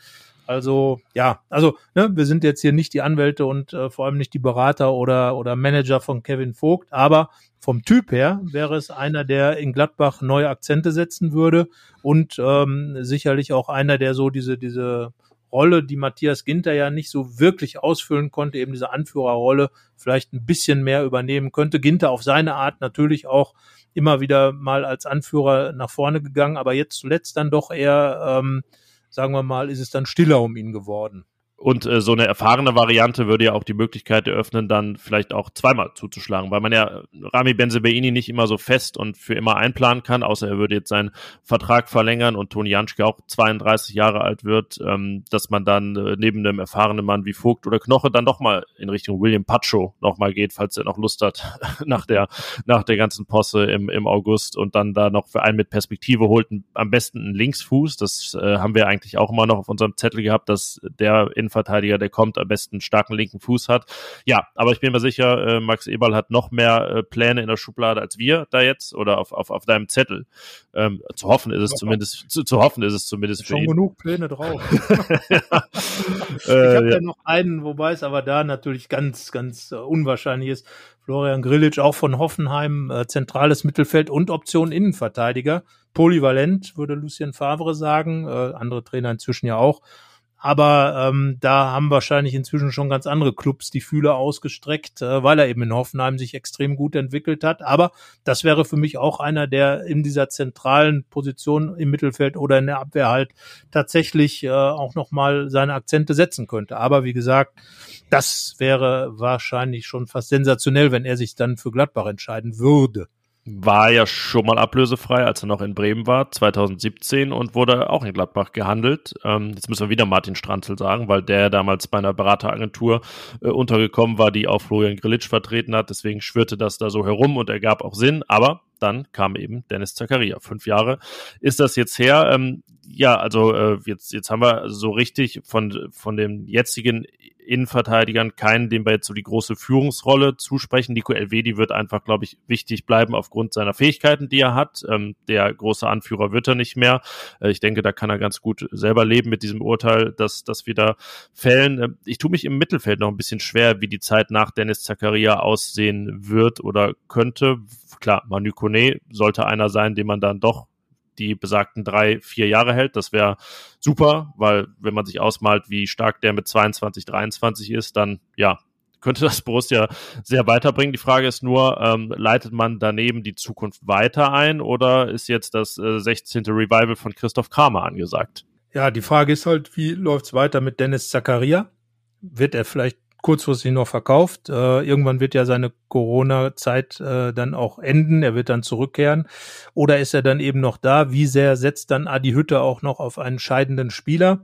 Also ja, also ne, wir sind jetzt hier nicht die Anwälte und äh, vor allem nicht die Berater oder oder Manager von Kevin Vogt, aber vom Typ her wäre es einer, der in Gladbach neue Akzente setzen würde und ähm, sicherlich auch einer, der so diese diese Rolle, die Matthias Ginter ja nicht so wirklich ausfüllen konnte, eben diese Anführerrolle vielleicht ein bisschen mehr übernehmen könnte. Ginter auf seine Art natürlich auch immer wieder mal als Anführer nach vorne gegangen, aber jetzt zuletzt dann doch eher, ähm, sagen wir mal, ist es dann stiller um ihn geworden. Und äh, so eine erfahrene Variante würde ja auch die Möglichkeit eröffnen, dann vielleicht auch zweimal zuzuschlagen, weil man ja Rami Benzebeini nicht immer so fest und für immer einplanen kann, außer er würde jetzt seinen Vertrag verlängern und Toni Janschke auch 32 Jahre alt wird, ähm, dass man dann äh, neben einem erfahrenen Mann wie Vogt oder Knoche dann doch mal in Richtung William Pacho nochmal geht, falls er noch Lust hat, <laughs> nach der, nach der ganzen Posse im, im August und dann da noch für einen mit Perspektive holt, am besten einen Linksfuß. Das äh, haben wir eigentlich auch immer noch auf unserem Zettel gehabt, dass der in Innenverteidiger, der kommt, am besten einen starken linken Fuß hat. Ja, aber ich bin mir sicher, äh, Max Eberl hat noch mehr äh, Pläne in der Schublade als wir da jetzt oder auf, auf, auf deinem Zettel. Ähm, zu hoffen ist es zumindest, zu, zu hoffen ist es zumindest Schon genug Pläne drauf. <laughs> ja. ich habe ja noch einen, wobei es aber da natürlich ganz, ganz uh, unwahrscheinlich ist. Florian Grillitsch auch von Hoffenheim, äh, zentrales Mittelfeld und Option Innenverteidiger. Polyvalent, würde Lucien Favre sagen, äh, andere Trainer inzwischen ja auch. Aber ähm, da haben wahrscheinlich inzwischen schon ganz andere Clubs die Fühler ausgestreckt, äh, weil er eben in Hoffenheim sich extrem gut entwickelt hat. Aber das wäre für mich auch einer, der in dieser zentralen Position im Mittelfeld oder in der Abwehr halt tatsächlich äh, auch nochmal seine Akzente setzen könnte. Aber wie gesagt, das wäre wahrscheinlich schon fast sensationell, wenn er sich dann für Gladbach entscheiden würde war ja schon mal ablösefrei, als er noch in Bremen war, 2017 und wurde auch in Gladbach gehandelt. Ähm, jetzt müssen wir wieder Martin Stranzel sagen, weil der damals bei einer Berateragentur äh, untergekommen war, die auch Florian Grillitsch vertreten hat. Deswegen schwirrte das da so herum und ergab auch Sinn. Aber dann kam eben Dennis Zakaria. Fünf Jahre ist das jetzt her. Ähm, ja, also äh, jetzt, jetzt haben wir so richtig von, von den jetzigen Innenverteidigern keinen, dem wir jetzt so die große Führungsrolle zusprechen. Nico Elvedi wird einfach, glaube ich, wichtig bleiben aufgrund seiner Fähigkeiten, die er hat. Ähm, der große Anführer wird er nicht mehr. Äh, ich denke, da kann er ganz gut selber leben mit diesem Urteil, dass das wieder fällen. Äh, ich tue mich im Mittelfeld noch ein bisschen schwer, wie die Zeit nach Dennis Zakaria aussehen wird oder könnte. Klar, Manu Kone sollte einer sein, den man dann doch die besagten drei, vier Jahre hält. Das wäre super, weil wenn man sich ausmalt, wie stark der mit 22, 23 ist, dann ja, könnte <laughs> das Borussia sehr weiterbringen. Die Frage ist nur, ähm, leitet man daneben die Zukunft weiter ein oder ist jetzt das äh, 16. Revival von Christoph Kramer angesagt? Ja, die Frage ist halt, wie läuft's weiter mit Dennis Zakaria? Wird er vielleicht kurzfristig noch verkauft. Äh, irgendwann wird ja seine Corona-Zeit äh, dann auch enden. Er wird dann zurückkehren. Oder ist er dann eben noch da? Wie sehr setzt dann Adi Hütte auch noch auf einen scheidenden Spieler?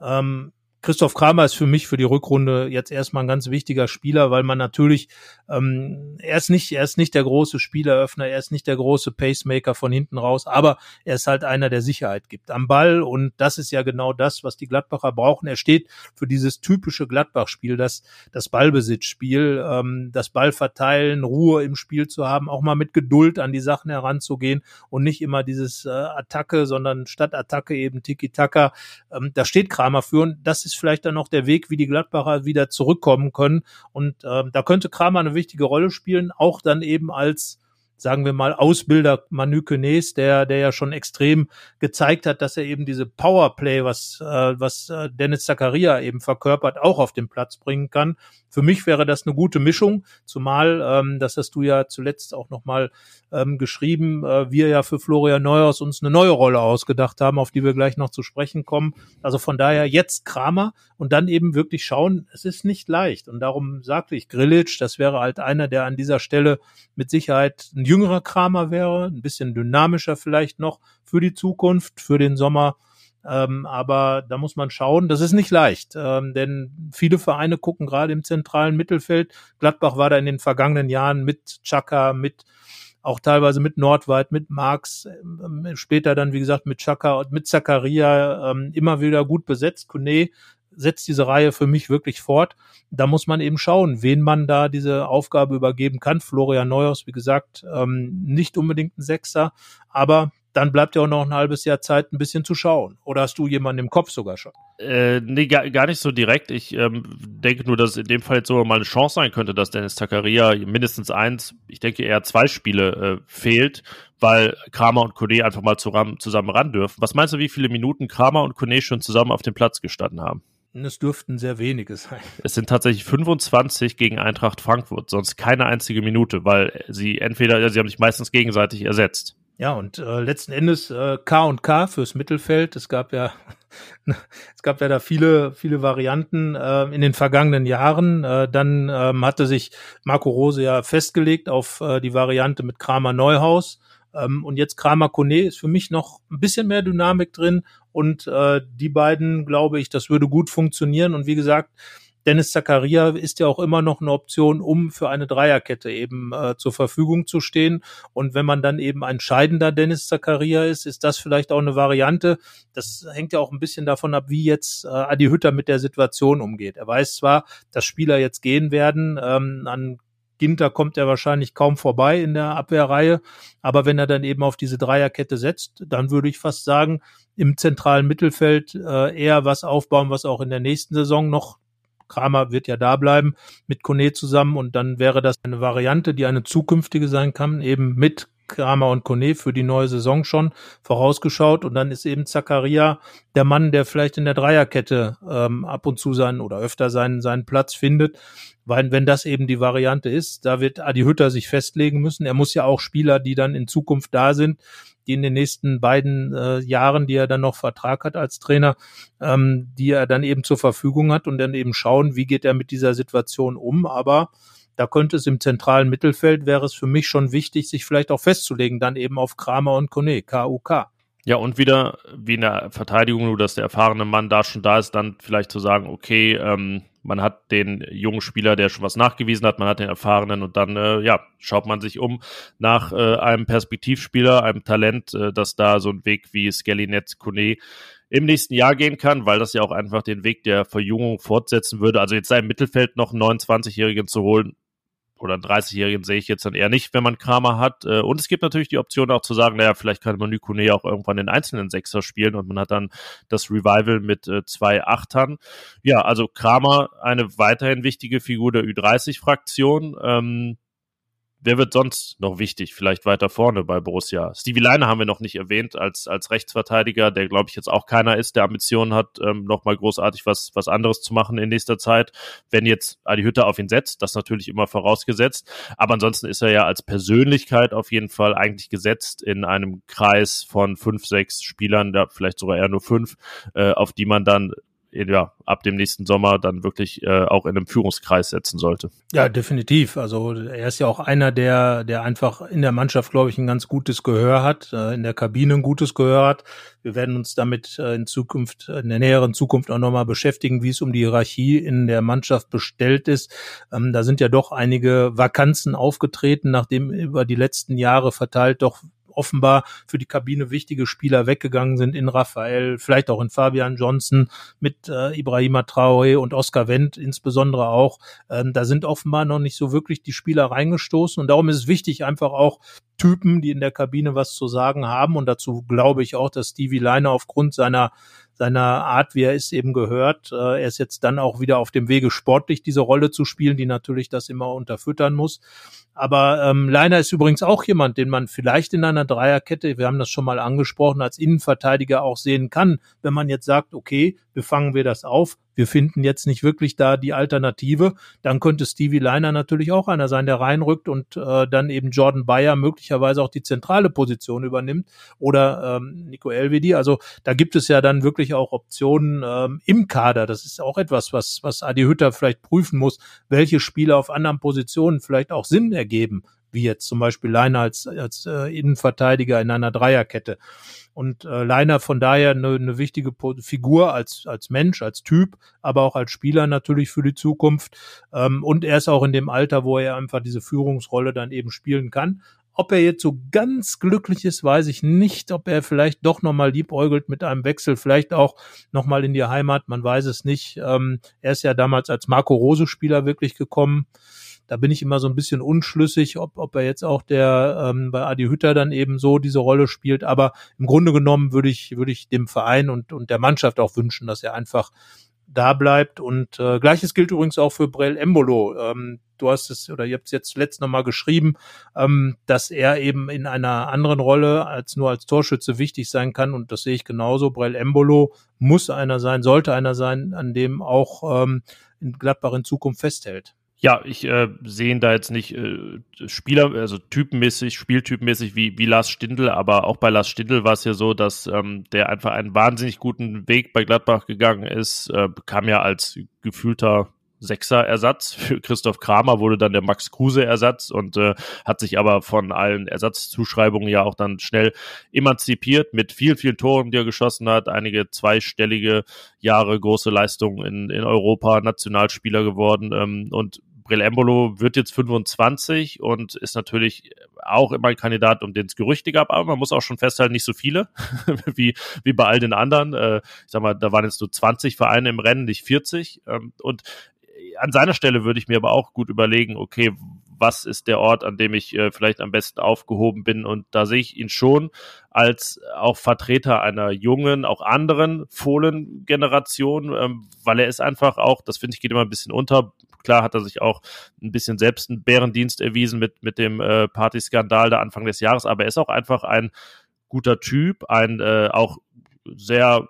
Ähm, Christoph Kramer ist für mich für die Rückrunde jetzt erstmal ein ganz wichtiger Spieler, weil man natürlich, ähm, er ist nicht, er ist nicht der große Spieleröffner, er ist nicht der große Pacemaker von hinten raus, aber er ist halt einer, der Sicherheit gibt am Ball und das ist ja genau das, was die Gladbacher brauchen. Er steht für dieses typische Gladbach-Spiel, das, das Ballbesitzspiel, ähm, das Ball verteilen, Ruhe im Spiel zu haben, auch mal mit Geduld an die Sachen heranzugehen und nicht immer dieses äh, Attacke, sondern statt Attacke eben Tiki-Taka. Ähm, da steht Kramer für und das ist vielleicht dann noch der Weg, wie die Gladbacher wieder zurückkommen können. Und äh, da könnte Kramer eine wichtige Rolle spielen, auch dann eben als sagen wir mal, Ausbilder Manu Kenes, der, der ja schon extrem gezeigt hat, dass er eben diese Powerplay, was, äh, was äh, Dennis Zakaria eben verkörpert, auch auf den Platz bringen kann. Für mich wäre das eine gute Mischung, zumal, ähm, das hast du ja zuletzt auch nochmal ähm, geschrieben, äh, wir ja für Florian Neuhaus uns eine neue Rolle ausgedacht haben, auf die wir gleich noch zu sprechen kommen. Also von daher jetzt Kramer und dann eben wirklich schauen, es ist nicht leicht. Und darum sagte ich Grillitsch, das wäre halt einer, der an dieser Stelle mit Sicherheit ein jüngerer Kramer wäre, ein bisschen dynamischer vielleicht noch für die Zukunft, für den Sommer. Ähm, aber da muss man schauen, das ist nicht leicht, ähm, denn viele Vereine gucken gerade im zentralen Mittelfeld. Gladbach war da in den vergangenen Jahren mit Chaka, mit auch teilweise mit Nordweit, mit Marx, ähm, später dann, wie gesagt, mit Chaka und mit Zakaria ähm, immer wieder gut besetzt. Kone setzt diese Reihe für mich wirklich fort. Da muss man eben schauen, wen man da diese Aufgabe übergeben kann. Florian Neuhaus, wie gesagt, ähm, nicht unbedingt ein Sechser, aber dann bleibt ja auch noch ein halbes Jahr Zeit, ein bisschen zu schauen. Oder hast du jemanden im Kopf sogar schon? Äh, nee, gar, gar nicht so direkt. Ich ähm, denke nur, dass es in dem Fall jetzt sogar mal eine Chance sein könnte, dass Dennis Zakaria mindestens eins, ich denke eher zwei Spiele äh, fehlt, weil Kramer und Kone einfach mal zusammen ran dürfen. Was meinst du, wie viele Minuten Kramer und Kone schon zusammen auf dem Platz gestanden haben? Es dürften sehr wenige sein. Es sind tatsächlich 25 gegen Eintracht Frankfurt, sonst keine einzige Minute, weil sie entweder, sie haben sich meistens gegenseitig ersetzt. Ja, und äh, letzten Endes äh, K und K fürs Mittelfeld. Es gab ja, <laughs> es gab ja da viele, viele Varianten äh, in den vergangenen Jahren. Äh, dann ähm, hatte sich Marco Rose ja festgelegt auf äh, die Variante mit Kramer Neuhaus. Ähm, und jetzt Kramer Kone ist für mich noch ein bisschen mehr Dynamik drin. Und äh, die beiden, glaube ich, das würde gut funktionieren. Und wie gesagt, Dennis Zakaria ist ja auch immer noch eine Option, um für eine Dreierkette eben äh, zur Verfügung zu stehen. Und wenn man dann eben ein scheidender Dennis Zakaria ist, ist das vielleicht auch eine Variante. Das hängt ja auch ein bisschen davon ab, wie jetzt äh, Adi Hütter mit der Situation umgeht. Er weiß zwar, dass Spieler jetzt gehen werden, ähm, an Ginter kommt er wahrscheinlich kaum vorbei in der Abwehrreihe. Aber wenn er dann eben auf diese Dreierkette setzt, dann würde ich fast sagen, im zentralen Mittelfeld äh, eher was aufbauen, was auch in der nächsten Saison noch Kramer wird ja da bleiben mit Kone zusammen und dann wäre das eine Variante, die eine zukünftige sein kann, eben mit Kramer und Kone für die neue Saison schon vorausgeschaut und dann ist eben Zakaria der Mann, der vielleicht in der Dreierkette ähm, ab und zu seinen oder öfter seinen, seinen Platz findet. Weil wenn das eben die Variante ist, da wird Adi Hütter sich festlegen müssen. Er muss ja auch Spieler, die dann in Zukunft da sind, die in den nächsten beiden äh, Jahren, die er dann noch Vertrag hat als Trainer, ähm, die er dann eben zur Verfügung hat und dann eben schauen, wie geht er mit dieser Situation um. Aber da könnte es im zentralen Mittelfeld, wäre es für mich schon wichtig, sich vielleicht auch festzulegen, dann eben auf Kramer und Kone, KUK. Ja, und wieder wie in der Verteidigung, nur dass der erfahrene Mann da schon da ist, dann vielleicht zu sagen, okay, ähm, man hat den jungen Spieler, der schon was nachgewiesen hat, man hat den erfahrenen und dann, äh, ja, schaut man sich um nach äh, einem Perspektivspieler, einem Talent, äh, dass da so ein Weg wie Skellinet Kone im nächsten Jahr gehen kann, weil das ja auch einfach den Weg der Verjüngung fortsetzen würde. Also jetzt sein Mittelfeld noch einen 29-Jährigen zu holen, oder einen 30-Jährigen sehe ich jetzt dann eher nicht, wenn man Kramer hat. Äh, und es gibt natürlich die Option auch zu sagen, naja, vielleicht kann man Nykone auch irgendwann den einzelnen Sechser spielen und man hat dann das Revival mit äh, zwei Achtern. Ja, also Kramer eine weiterhin wichtige Figur der Ü30-Fraktion. Ähm, Wer wird sonst noch wichtig, vielleicht weiter vorne bei Borussia? Stevie Leiner haben wir noch nicht erwähnt als, als Rechtsverteidiger, der glaube ich jetzt auch keiner ist, der Ambitionen hat, ähm, nochmal großartig was, was anderes zu machen in nächster Zeit. Wenn jetzt Adi Hütter auf ihn setzt, das natürlich immer vorausgesetzt. Aber ansonsten ist er ja als Persönlichkeit auf jeden Fall eigentlich gesetzt in einem Kreis von fünf, sechs Spielern, da vielleicht sogar eher nur fünf, äh, auf die man dann ja, ab dem nächsten Sommer dann wirklich äh, auch in einem Führungskreis setzen sollte. Ja, definitiv. Also er ist ja auch einer, der, der einfach in der Mannschaft, glaube ich, ein ganz gutes Gehör hat, äh, in der Kabine ein gutes Gehör hat. Wir werden uns damit äh, in Zukunft, in der näheren Zukunft auch nochmal beschäftigen, wie es um die Hierarchie in der Mannschaft bestellt ist. Ähm, da sind ja doch einige Vakanzen aufgetreten, nachdem über die letzten Jahre verteilt doch offenbar für die Kabine wichtige Spieler weggegangen sind in Raphael, vielleicht auch in Fabian Johnson mit äh, Ibrahima Traoré und Oscar Wendt insbesondere auch. Ähm, da sind offenbar noch nicht so wirklich die Spieler reingestoßen und darum ist es wichtig, einfach auch Typen, die in der Kabine was zu sagen haben und dazu glaube ich auch, dass Stevie Leiner aufgrund seiner seiner Art, wie er ist, eben gehört. Äh, er ist jetzt dann auch wieder auf dem Wege, sportlich diese Rolle zu spielen, die natürlich das immer unterfüttern muss. Aber ähm, Leiner ist übrigens auch jemand, den man vielleicht in einer Dreierkette, wir haben das schon mal angesprochen, als Innenverteidiger auch sehen kann, wenn man jetzt sagt, okay, wir fangen wir das auf, wir finden jetzt nicht wirklich da die Alternative, dann könnte Stevie Leiner natürlich auch einer sein, der reinrückt und äh, dann eben Jordan Bayer möglicherweise auch die zentrale Position übernimmt oder ähm, Nico Elvedi. Also da gibt es ja dann wirklich auch Optionen ähm, im Kader. Das ist auch etwas, was, was Adi Hütter vielleicht prüfen muss, welche Spieler auf anderen Positionen vielleicht auch Sinn ergeben, wie jetzt zum Beispiel Leiner als, als äh, Innenverteidiger in einer Dreierkette. Und äh, Leiner von daher eine, eine wichtige Figur als, als Mensch, als Typ, aber auch als Spieler natürlich für die Zukunft. Ähm, und er ist auch in dem Alter, wo er einfach diese Führungsrolle dann eben spielen kann. Ob er jetzt so ganz glücklich ist, weiß ich nicht. Ob er vielleicht doch nochmal liebäugelt mit einem Wechsel, vielleicht auch nochmal in die Heimat, man weiß es nicht. Ähm, er ist ja damals als Marco Rose-Spieler wirklich gekommen. Da bin ich immer so ein bisschen unschlüssig, ob, ob er jetzt auch der ähm, bei Adi Hütter dann eben so diese Rolle spielt. Aber im Grunde genommen würde ich, würde ich dem Verein und, und der Mannschaft auch wünschen, dass er einfach da bleibt. Und äh, gleiches gilt übrigens auch für Brell Embolo. Ähm, du hast es oder ihr habt es jetzt zuletzt nochmal geschrieben, ähm, dass er eben in einer anderen Rolle als nur als Torschütze wichtig sein kann. Und das sehe ich genauso. Brell Embolo muss einer sein, sollte einer sein, an dem auch ähm, in Gladbach in Zukunft festhält. Ja, ich äh, sehe ihn da jetzt nicht äh, Spieler, also typenmäßig, spieltypenmäßig wie, wie Lars Stindl, aber auch bei Lars Stindl war es ja so, dass ähm, der einfach einen wahnsinnig guten Weg bei Gladbach gegangen ist, äh, kam ja als gefühlter Sechser-Ersatz. <laughs> Für Christoph Kramer, wurde dann der Max Kruse-Ersatz und äh, hat sich aber von allen Ersatzzuschreibungen ja auch dann schnell emanzipiert mit viel, vielen Toren, die er geschossen hat, einige zweistellige Jahre große Leistungen in, in Europa, Nationalspieler geworden ähm, und Brill Embolo wird jetzt 25 und ist natürlich auch immer ein Kandidat, um den es Gerüchte gab, aber man muss auch schon festhalten, nicht so viele <laughs> wie, wie bei all den anderen. Äh, ich sag mal, da waren jetzt nur 20 Vereine im Rennen, nicht 40. Ähm, und an seiner Stelle würde ich mir aber auch gut überlegen, okay, was ist der Ort, an dem ich äh, vielleicht am besten aufgehoben bin. Und da sehe ich ihn schon als auch Vertreter einer jungen, auch anderen Fohlen-Generation, ähm, weil er ist einfach auch, das finde ich geht immer ein bisschen unter. Klar hat er sich auch ein bisschen selbst einen Bärendienst erwiesen mit, mit dem äh, Partyskandal da Anfang des Jahres, aber er ist auch einfach ein guter Typ, ein äh, auch sehr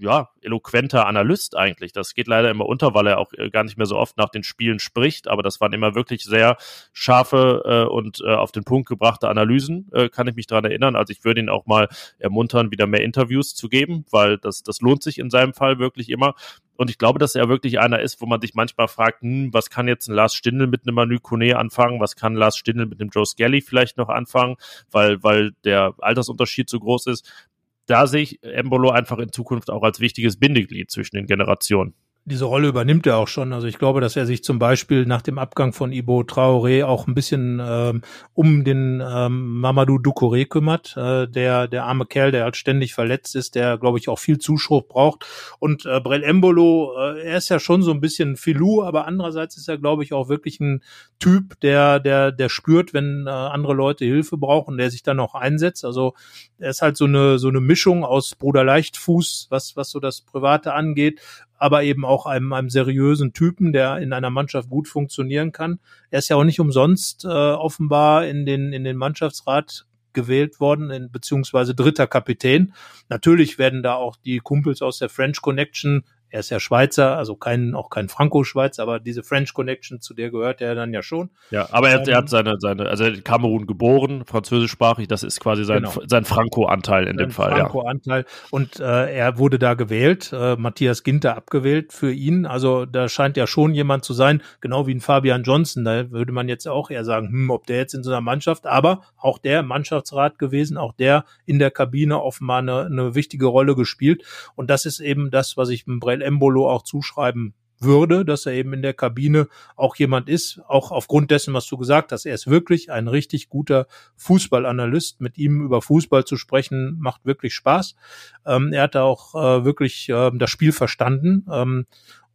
ja, eloquenter Analyst eigentlich. Das geht leider immer unter, weil er auch äh, gar nicht mehr so oft nach den Spielen spricht, aber das waren immer wirklich sehr scharfe äh, und äh, auf den Punkt gebrachte Analysen, äh, kann ich mich daran erinnern. Also ich würde ihn auch mal ermuntern, wieder mehr Interviews zu geben, weil das, das lohnt sich in seinem Fall wirklich immer. Und ich glaube, dass er wirklich einer ist, wo man sich manchmal fragt, hm, was kann jetzt ein Lars Stindl mit einem Manu Kone anfangen? Was kann Lars Stindl mit einem Joe Skelly vielleicht noch anfangen? Weil, weil der Altersunterschied so groß ist da sehe ich Embolo einfach in Zukunft auch als wichtiges Bindeglied zwischen den Generationen diese Rolle übernimmt er auch schon. Also ich glaube, dass er sich zum Beispiel nach dem Abgang von Ibo Traoré auch ein bisschen ähm, um den ähm, Mamadou Ducouré kümmert. Äh, der, der arme Kerl, der halt ständig verletzt ist, der, glaube ich, auch viel Zuspruch braucht. Und äh, Brel Embolo, äh, er ist ja schon so ein bisschen Filou, aber andererseits ist er, glaube ich, auch wirklich ein Typ, der, der, der spürt, wenn äh, andere Leute Hilfe brauchen, der sich dann auch einsetzt. Also er ist halt so eine, so eine Mischung aus Bruder Leichtfuß, was, was so das Private angeht, aber eben auch einem, einem seriösen Typen, der in einer Mannschaft gut funktionieren kann. Er ist ja auch nicht umsonst äh, offenbar in den, in den Mannschaftsrat gewählt worden, in, beziehungsweise dritter Kapitän. Natürlich werden da auch die Kumpels aus der French Connection er ist ja Schweizer, also kein, auch kein Franco-Schweiz, aber diese French Connection, zu der gehört er dann ja schon. Ja, aber er, er hat seine, seine, also in Kamerun geboren, französischsprachig, das ist quasi sein, genau. sein Franco-Anteil in sein dem Fall. Franco-Anteil. Ja. Und äh, er wurde da gewählt, äh, Matthias Ginter abgewählt für ihn. Also da scheint ja schon jemand zu sein, genau wie ein Fabian Johnson. Da würde man jetzt auch eher sagen, hm, ob der jetzt in so einer Mannschaft, aber auch der Mannschaftsrat gewesen, auch der in der Kabine offenbar eine, eine wichtige Rolle gespielt. Und das ist eben das, was ich mit Brell Michael Embolo auch zuschreiben würde, dass er eben in der Kabine auch jemand ist, auch aufgrund dessen, was du gesagt hast. Er ist wirklich ein richtig guter Fußballanalyst. Mit ihm über Fußball zu sprechen, macht wirklich Spaß. Ähm, er hat auch äh, wirklich äh, das Spiel verstanden. Ähm,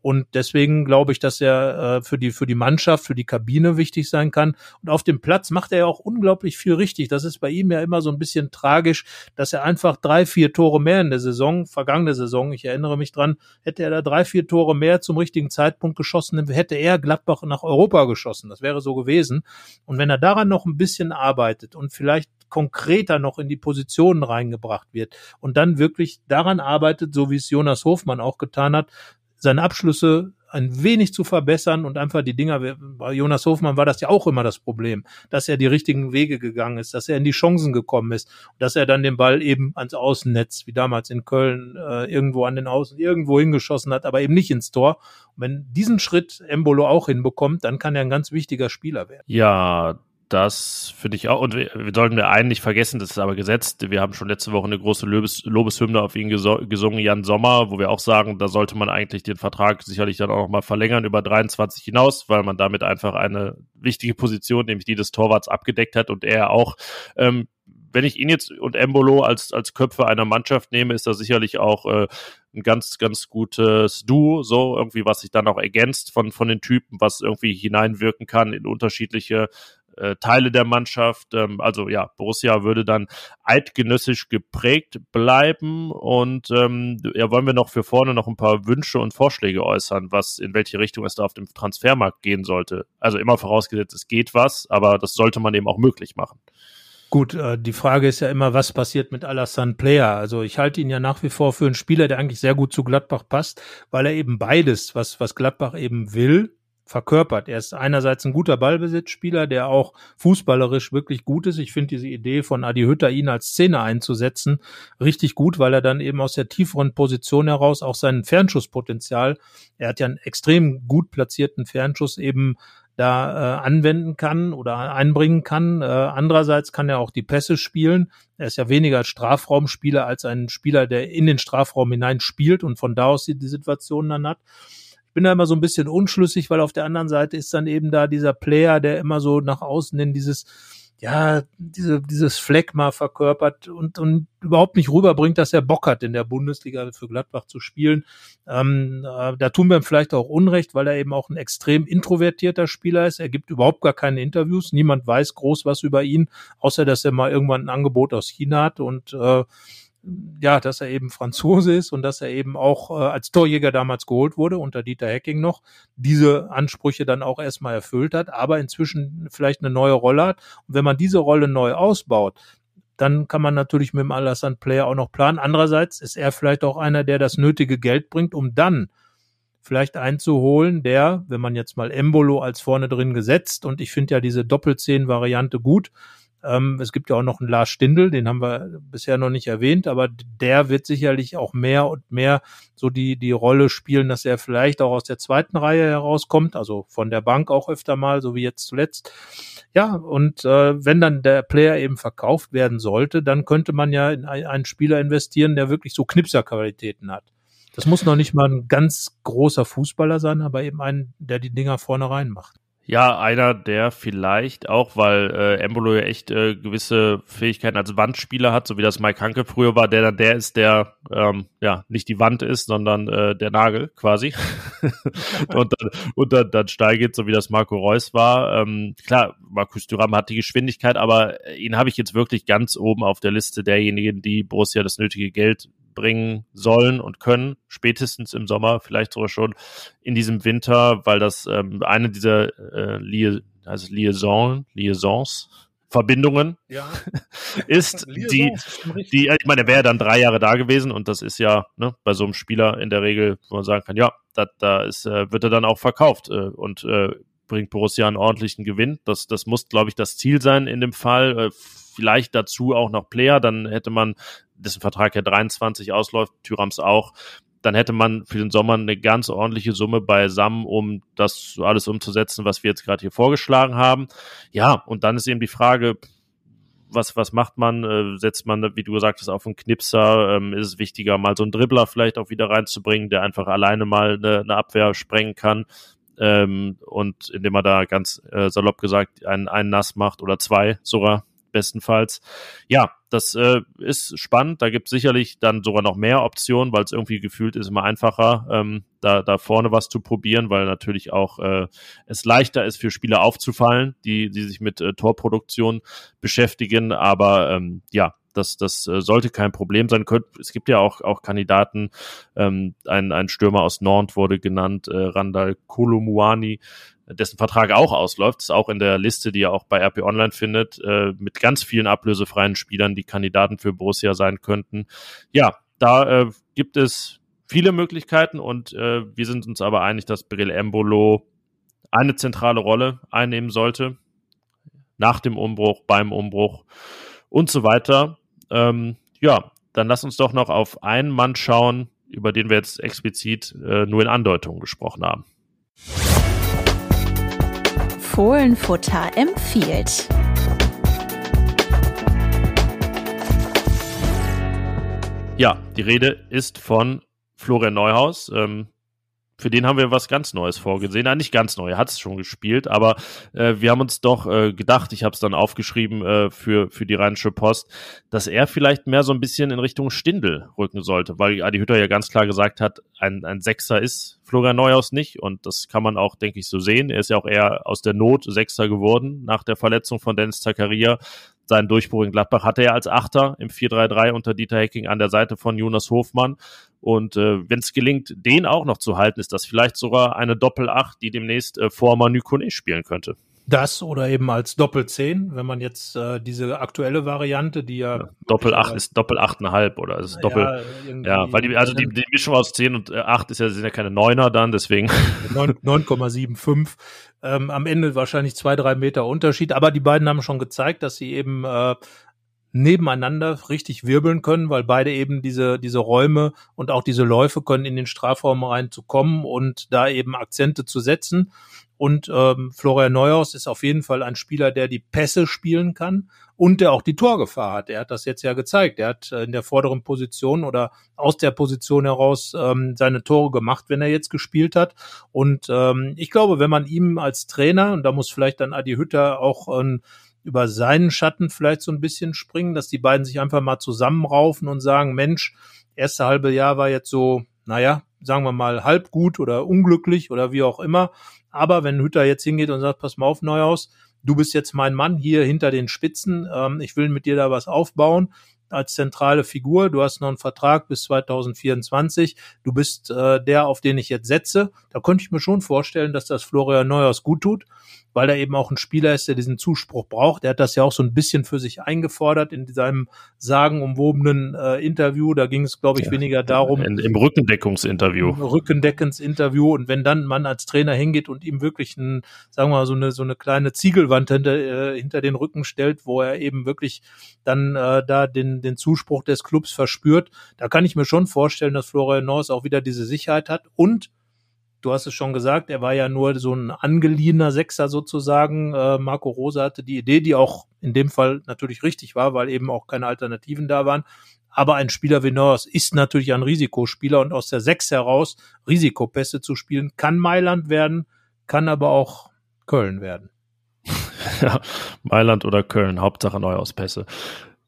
und deswegen glaube ich, dass er äh, für die für die Mannschaft, für die Kabine wichtig sein kann. Und auf dem Platz macht er ja auch unglaublich viel richtig. Das ist bei ihm ja immer so ein bisschen tragisch, dass er einfach drei, vier Tore mehr in der Saison, vergangene Saison, ich erinnere mich dran, hätte er da drei, vier Tore mehr zum richtigen Zeitpunkt geschossen, hätte er Gladbach nach Europa geschossen. Das wäre so gewesen. Und wenn er daran noch ein bisschen arbeitet und vielleicht konkreter noch in die Positionen reingebracht wird und dann wirklich daran arbeitet, so wie es Jonas Hofmann auch getan hat, seine Abschlüsse ein wenig zu verbessern und einfach die Dinger, bei Jonas Hofmann war das ja auch immer das Problem, dass er die richtigen Wege gegangen ist, dass er in die Chancen gekommen ist dass er dann den Ball eben ans Außennetz, wie damals in Köln, äh, irgendwo an den Außen, irgendwo hingeschossen hat, aber eben nicht ins Tor. Und wenn diesen Schritt Embolo auch hinbekommt, dann kann er ein ganz wichtiger Spieler werden. Ja, das finde ich auch. Und wir, sollten wir einen nicht vergessen, das ist aber gesetzt. Wir haben schon letzte Woche eine große Lobes, Lobeshymne auf ihn gesungen, Jan Sommer, wo wir auch sagen, da sollte man eigentlich den Vertrag sicherlich dann auch noch mal verlängern über 23 hinaus, weil man damit einfach eine wichtige Position, nämlich die des Torwarts, abgedeckt hat und er auch ähm, wenn ich ihn jetzt und Embolo als, als Köpfe einer Mannschaft nehme, ist das sicherlich auch äh, ein ganz, ganz gutes Duo, so irgendwie, was sich dann auch ergänzt von, von den Typen, was irgendwie hineinwirken kann in unterschiedliche äh, Teile der Mannschaft. Ähm, also ja, Borussia würde dann eidgenössisch geprägt bleiben. Und ähm, ja, wollen wir noch für vorne noch ein paar Wünsche und Vorschläge äußern, was in welche Richtung es da auf dem Transfermarkt gehen sollte. Also immer vorausgesetzt, es geht was, aber das sollte man eben auch möglich machen. Gut, äh, die Frage ist ja immer, was passiert mit Alassane Player? Also ich halte ihn ja nach wie vor für einen Spieler, der eigentlich sehr gut zu Gladbach passt, weil er eben beides, was, was Gladbach eben will, verkörpert. Er ist einerseits ein guter Ballbesitzspieler, der auch fußballerisch wirklich gut ist. Ich finde diese Idee von Adi Hütter, ihn als Szene einzusetzen, richtig gut, weil er dann eben aus der tieferen Position heraus auch sein Fernschusspotenzial, er hat ja einen extrem gut platzierten Fernschuss eben da äh, anwenden kann oder einbringen kann. Äh, andererseits kann er auch die Pässe spielen. Er ist ja weniger Strafraumspieler als ein Spieler, der in den Strafraum hinein spielt und von da aus die, die Situation dann hat bin da immer so ein bisschen unschlüssig, weil auf der anderen Seite ist dann eben da dieser Player, der immer so nach außen in dieses ja, diese, dieses Phlegma verkörpert und, und überhaupt nicht rüberbringt, dass er Bock hat, in der Bundesliga für Gladbach zu spielen. Ähm, äh, da tun wir ihm vielleicht auch Unrecht, weil er eben auch ein extrem introvertierter Spieler ist. Er gibt überhaupt gar keine Interviews. Niemand weiß groß was über ihn, außer dass er mal irgendwann ein Angebot aus China hat und äh, ja, dass er eben Franzose ist und dass er eben auch äh, als Torjäger damals geholt wurde, unter Dieter Hecking noch, diese Ansprüche dann auch erstmal erfüllt hat, aber inzwischen vielleicht eine neue Rolle hat. Und wenn man diese Rolle neu ausbaut, dann kann man natürlich mit dem Alassane Player auch noch planen. Andererseits ist er vielleicht auch einer, der das nötige Geld bringt, um dann vielleicht einzuholen, der, wenn man jetzt mal Embolo als vorne drin gesetzt und ich finde ja diese Doppelzehn-Variante gut, ähm, es gibt ja auch noch einen Lars Stindl, den haben wir bisher noch nicht erwähnt, aber der wird sicherlich auch mehr und mehr so die, die Rolle spielen, dass er vielleicht auch aus der zweiten Reihe herauskommt, also von der Bank auch öfter mal, so wie jetzt zuletzt. Ja, und äh, wenn dann der Player eben verkauft werden sollte, dann könnte man ja in einen Spieler investieren, der wirklich so Knipserqualitäten hat. Das muss noch nicht mal ein ganz großer Fußballer sein, aber eben ein, der die Dinger vorne rein macht. Ja, einer, der vielleicht auch, weil äh, Embolo ja echt äh, gewisse Fähigkeiten als Wandspieler hat, so wie das Mike Hanke früher war, der dann der ist, der ähm, ja nicht die Wand ist, sondern äh, der Nagel quasi. <laughs> und dann, und dann, dann steigt, so wie das Marco Reus war. Ähm, klar, Markus Thuram hat die Geschwindigkeit, aber ihn habe ich jetzt wirklich ganz oben auf der Liste derjenigen, die Borussia das nötige Geld bringen sollen und können, spätestens im Sommer, vielleicht sogar schon in diesem Winter, weil das ähm, eine dieser äh, Lia also Liaison, Liaisons, Verbindungen ja. <laughs> ist, <laughs> die, die, ich meine, er wäre dann drei Jahre da gewesen und das ist ja ne, bei so einem Spieler in der Regel, wo man sagen kann, ja, da, da ist, äh, wird er dann auch verkauft äh, und äh, bringt Borussia einen ordentlichen Gewinn. Das, das muss, glaube ich, das Ziel sein in dem Fall. Vielleicht dazu auch noch Player, dann hätte man, dessen Vertrag ja 23 ausläuft, Thürams auch, dann hätte man für den Sommer eine ganz ordentliche Summe beisammen, um das alles umzusetzen, was wir jetzt gerade hier vorgeschlagen haben. Ja, und dann ist eben die Frage, was, was macht man? Äh, setzt man, wie du gesagt hast, auf einen Knipser? Ähm, ist es wichtiger, mal so einen Dribbler vielleicht auch wieder reinzubringen, der einfach alleine mal eine, eine Abwehr sprengen kann? Ähm, und indem er da ganz äh, salopp gesagt einen, einen nass macht oder zwei sogar bestenfalls. Ja, das äh, ist spannend. Da gibt es sicherlich dann sogar noch mehr Optionen, weil es irgendwie gefühlt ist immer einfacher, ähm, da, da vorne was zu probieren, weil natürlich auch äh, es leichter ist für Spieler aufzufallen, die, die sich mit äh, Torproduktion beschäftigen. Aber ähm, ja, das, das äh, sollte kein Problem sein. Es gibt ja auch, auch Kandidaten, ähm, ein, ein Stürmer aus Nantes wurde genannt, äh, Randall Kolumuani, dessen Vertrag auch ausläuft, ist auch in der Liste, die ihr auch bei RP Online findet, äh, mit ganz vielen ablösefreien Spielern, die Kandidaten für Borussia sein könnten. Ja, da äh, gibt es viele Möglichkeiten und äh, wir sind uns aber einig, dass Brill Embolo eine zentrale Rolle einnehmen sollte. Nach dem Umbruch, beim Umbruch und so weiter. Ähm, ja, dann lass uns doch noch auf einen Mann schauen, über den wir jetzt explizit äh, nur in Andeutungen gesprochen haben. Fohlenfutter empfiehlt. Ja, die Rede ist von Florian Neuhaus. Ähm, für den haben wir was ganz Neues vorgesehen. Nein, nicht ganz neu, er hat es schon gespielt, aber äh, wir haben uns doch äh, gedacht, ich habe es dann aufgeschrieben äh, für, für die Rheinische Post, dass er vielleicht mehr so ein bisschen in Richtung Stindel rücken sollte, weil Adi Hütter ja ganz klar gesagt hat, ein, ein Sechser ist Florian Neuhaus nicht und das kann man auch, denke ich, so sehen. Er ist ja auch eher aus der Not Sechser geworden nach der Verletzung von Dennis Zakaria seinen Durchbruch in Gladbach hatte er als Achter im 4-3-3 unter Dieter Hecking an der Seite von Jonas Hofmann. Und äh, wenn es gelingt, den auch noch zu halten, ist das vielleicht sogar eine Doppel-8, die demnächst äh, vor Manu Kone spielen könnte. Das oder eben als Doppel-10, wenn man jetzt äh, diese aktuelle Variante, die ja. ja Doppel 8 ist Doppel 8,5 oder ist Doppel. Ja, weil die, also die, die Mischung aus 10 und 8 ist ja, sind ja keine Neuner dann, deswegen. <laughs> 9,75. Ähm, am Ende wahrscheinlich zwei, drei Meter Unterschied, aber die beiden haben schon gezeigt, dass sie eben äh, nebeneinander richtig wirbeln können, weil beide eben diese, diese Räume und auch diese Läufe können in den Strafraum reinzukommen und da eben Akzente zu setzen. Und ähm, Florian Neuhaus ist auf jeden Fall ein Spieler, der die Pässe spielen kann und der auch die Torgefahr hat. Er hat das jetzt ja gezeigt. Er hat äh, in der vorderen Position oder aus der Position heraus ähm, seine Tore gemacht, wenn er jetzt gespielt hat. Und ähm, ich glaube, wenn man ihm als Trainer, und da muss vielleicht dann Adi Hütter auch ähm, über seinen Schatten vielleicht so ein bisschen springen, dass die beiden sich einfach mal zusammenraufen und sagen, Mensch, erste halbe Jahr war jetzt so, naja, sagen wir mal halb gut oder unglücklich oder wie auch immer. Aber wenn Hütter jetzt hingeht und sagt, pass mal auf, Neuhaus, du bist jetzt mein Mann hier hinter den Spitzen, ähm, ich will mit dir da was aufbauen, als zentrale Figur. Du hast noch einen Vertrag bis 2024. Du bist äh, der, auf den ich jetzt setze. Da könnte ich mir schon vorstellen, dass das Florian Neuhaus gut tut, weil er eben auch ein Spieler ist, der diesen Zuspruch braucht. Er hat das ja auch so ein bisschen für sich eingefordert in seinem sagenumwobenen äh, Interview. Da ging es, glaube ich, ja, weniger darum. In, Im Rückendeckungsinterview. Im Rückendeckensinterview. Und wenn dann man als Trainer hingeht und ihm wirklich ein, sagen wir mal, so eine, so eine kleine Ziegelwand hinter, äh, hinter den Rücken stellt, wo er eben wirklich dann äh, da den, den Zuspruch des Clubs verspürt. Da kann ich mir schon vorstellen, dass Florian Norris auch wieder diese Sicherheit hat und Du hast es schon gesagt, er war ja nur so ein angeliehener Sechser sozusagen. Äh, Marco Rosa hatte die Idee, die auch in dem Fall natürlich richtig war, weil eben auch keine Alternativen da waren. Aber ein Spieler wie Norris ist natürlich ein Risikospieler und aus der Sechs heraus Risikopässe zu spielen, kann Mailand werden, kann aber auch Köln werden. <laughs> ja, Mailand oder Köln, Hauptsache Neuauspässe.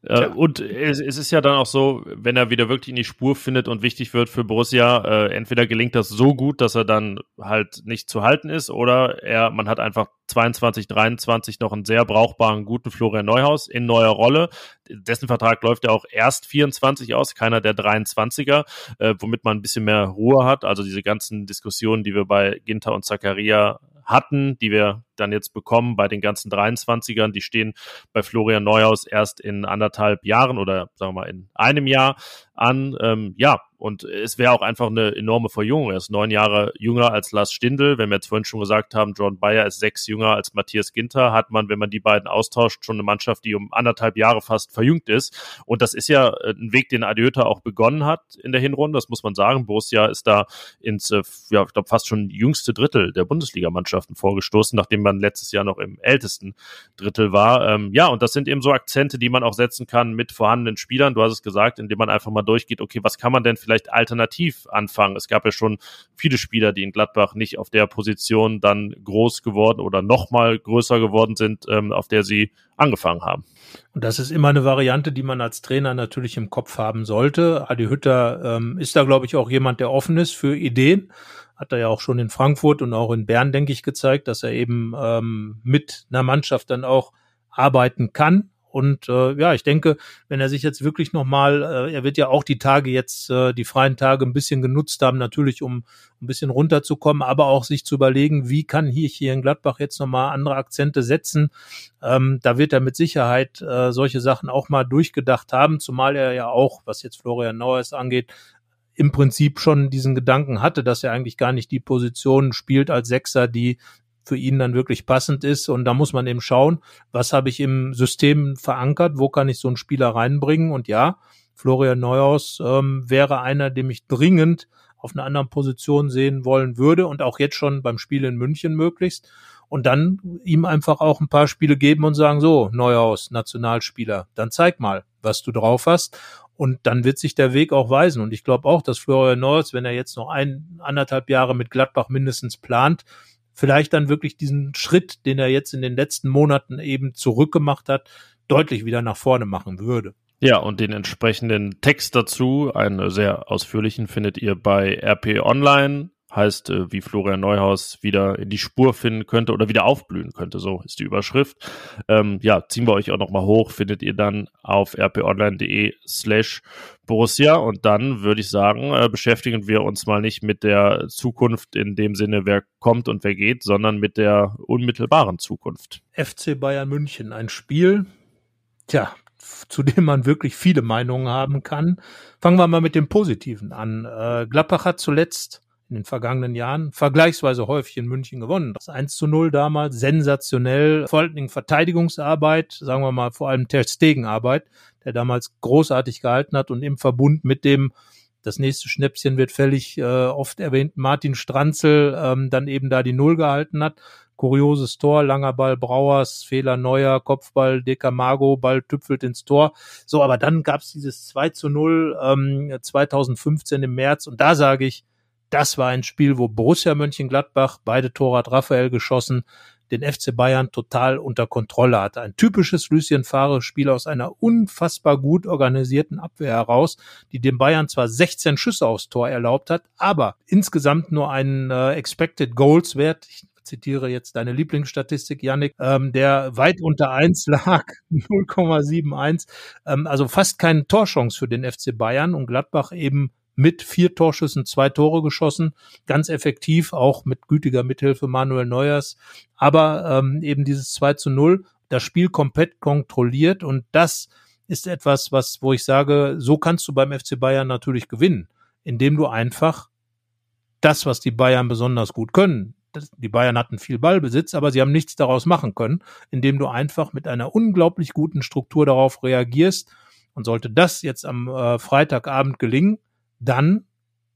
Äh, und es, es, ist ja dann auch so, wenn er wieder wirklich in die Spur findet und wichtig wird für Borussia, äh, entweder gelingt das so gut, dass er dann halt nicht zu halten ist, oder er, man hat einfach 22, 23 noch einen sehr brauchbaren, guten Florian Neuhaus in neuer Rolle. Dessen Vertrag läuft ja auch erst 24 aus, keiner der 23er, äh, womit man ein bisschen mehr Ruhe hat. Also diese ganzen Diskussionen, die wir bei Ginter und Zakaria hatten, die wir dann jetzt bekommen bei den ganzen 23ern. Die stehen bei Florian Neuhaus erst in anderthalb Jahren oder sagen wir mal in einem Jahr an. Ähm, ja, und es wäre auch einfach eine enorme Verjüngung. Er ist neun Jahre jünger als Lars Stindl. Wenn wir jetzt vorhin schon gesagt haben, John Bayer ist sechs jünger als Matthias Ginter, hat man, wenn man die beiden austauscht, schon eine Mannschaft, die um anderthalb Jahre fast verjüngt ist. Und das ist ja äh, ein Weg, den Adiöta auch begonnen hat in der Hinrunde. Das muss man sagen. Borussia ist da ins, äh, ja, ich glaube, fast schon jüngste Drittel der Bundesligamannschaften vorgestoßen, nachdem man letztes Jahr noch im ältesten Drittel war. Ähm, ja, und das sind eben so Akzente, die man auch setzen kann mit vorhandenen Spielern. Du hast es gesagt, indem man einfach mal durchgeht, okay, was kann man denn vielleicht alternativ anfangen? Es gab ja schon viele Spieler, die in Gladbach nicht auf der Position dann groß geworden oder nochmal größer geworden sind, ähm, auf der sie angefangen haben. Und das ist immer eine Variante, die man als Trainer natürlich im Kopf haben sollte. Adi Hütter ähm, ist da, glaube ich, auch jemand, der offen ist für Ideen hat er ja auch schon in Frankfurt und auch in Bern, denke ich, gezeigt, dass er eben ähm, mit einer Mannschaft dann auch arbeiten kann. Und äh, ja, ich denke, wenn er sich jetzt wirklich nochmal, äh, er wird ja auch die Tage jetzt, äh, die freien Tage ein bisschen genutzt haben, natürlich um ein bisschen runterzukommen, aber auch sich zu überlegen, wie kann hier, hier in Gladbach jetzt nochmal andere Akzente setzen. Ähm, da wird er mit Sicherheit äh, solche Sachen auch mal durchgedacht haben, zumal er ja auch, was jetzt Florian Neuers angeht, im Prinzip schon diesen Gedanken hatte, dass er eigentlich gar nicht die Position spielt als Sechser, die für ihn dann wirklich passend ist. Und da muss man eben schauen, was habe ich im System verankert, wo kann ich so einen Spieler reinbringen. Und ja, Florian Neuhaus ähm, wäre einer, dem ich dringend auf einer anderen Position sehen wollen würde und auch jetzt schon beim Spiel in München möglichst. Und dann ihm einfach auch ein paar Spiele geben und sagen, so, Neuhaus, Nationalspieler, dann zeig mal, was du drauf hast. Und dann wird sich der Weg auch weisen. Und ich glaube auch, dass Florian Neuhaus, wenn er jetzt noch ein, anderthalb Jahre mit Gladbach mindestens plant, vielleicht dann wirklich diesen Schritt, den er jetzt in den letzten Monaten eben zurückgemacht hat, deutlich wieder nach vorne machen würde. Ja, und den entsprechenden Text dazu, einen sehr ausführlichen, findet ihr bei RP Online heißt, äh, wie Florian Neuhaus wieder in die Spur finden könnte oder wieder aufblühen könnte. So ist die Überschrift. Ähm, ja, ziehen wir euch auch nochmal hoch, findet ihr dann auf rponline.de slash Borussia. Und dann würde ich sagen, äh, beschäftigen wir uns mal nicht mit der Zukunft in dem Sinne, wer kommt und wer geht, sondern mit der unmittelbaren Zukunft. FC Bayern München, ein Spiel, tja, zu dem man wirklich viele Meinungen haben kann. Fangen wir mal mit dem Positiven an. Äh, Gladbach hat zuletzt in den vergangenen Jahren vergleichsweise häufig in München gewonnen. Das 1 zu 0 damals, sensationell, vor allen Dingen Verteidigungsarbeit, sagen wir mal vor allem Ter Stegen-Arbeit, der damals großartig gehalten hat und im Verbund mit dem das nächste Schnäppchen wird fällig, äh, oft erwähnt, Martin Stranzel ähm, dann eben da die Null gehalten hat. Kurioses Tor, langer Ball Brauers, Fehler Neuer, Kopfball Decamago, Ball tüpfelt ins Tor. So, aber dann gab's dieses 2 zu 0 ähm, 2015 im März und da sage ich, das war ein Spiel, wo Borussia Mönchengladbach, beide Tore hat Raphael geschossen, den FC Bayern total unter Kontrolle hatte. Ein typisches Lucien Favre-Spiel aus einer unfassbar gut organisierten Abwehr heraus, die dem Bayern zwar 16 Schüsse aufs Tor erlaubt hat, aber insgesamt nur einen äh, Expected Goals Wert, ich zitiere jetzt deine Lieblingsstatistik, Yannick, ähm, der weit unter eins <laughs> lag, 0,71, ähm, also fast keine Torchance für den FC Bayern und Gladbach eben mit vier Torschüssen zwei Tore geschossen, ganz effektiv, auch mit gütiger Mithilfe Manuel Neuers. Aber ähm, eben dieses 2 zu 0, das Spiel komplett kontrolliert und das ist etwas, was, wo ich sage, so kannst du beim FC Bayern natürlich gewinnen, indem du einfach das, was die Bayern besonders gut können, die Bayern hatten viel Ballbesitz, aber sie haben nichts daraus machen können, indem du einfach mit einer unglaublich guten Struktur darauf reagierst. Und sollte das jetzt am äh, Freitagabend gelingen, dann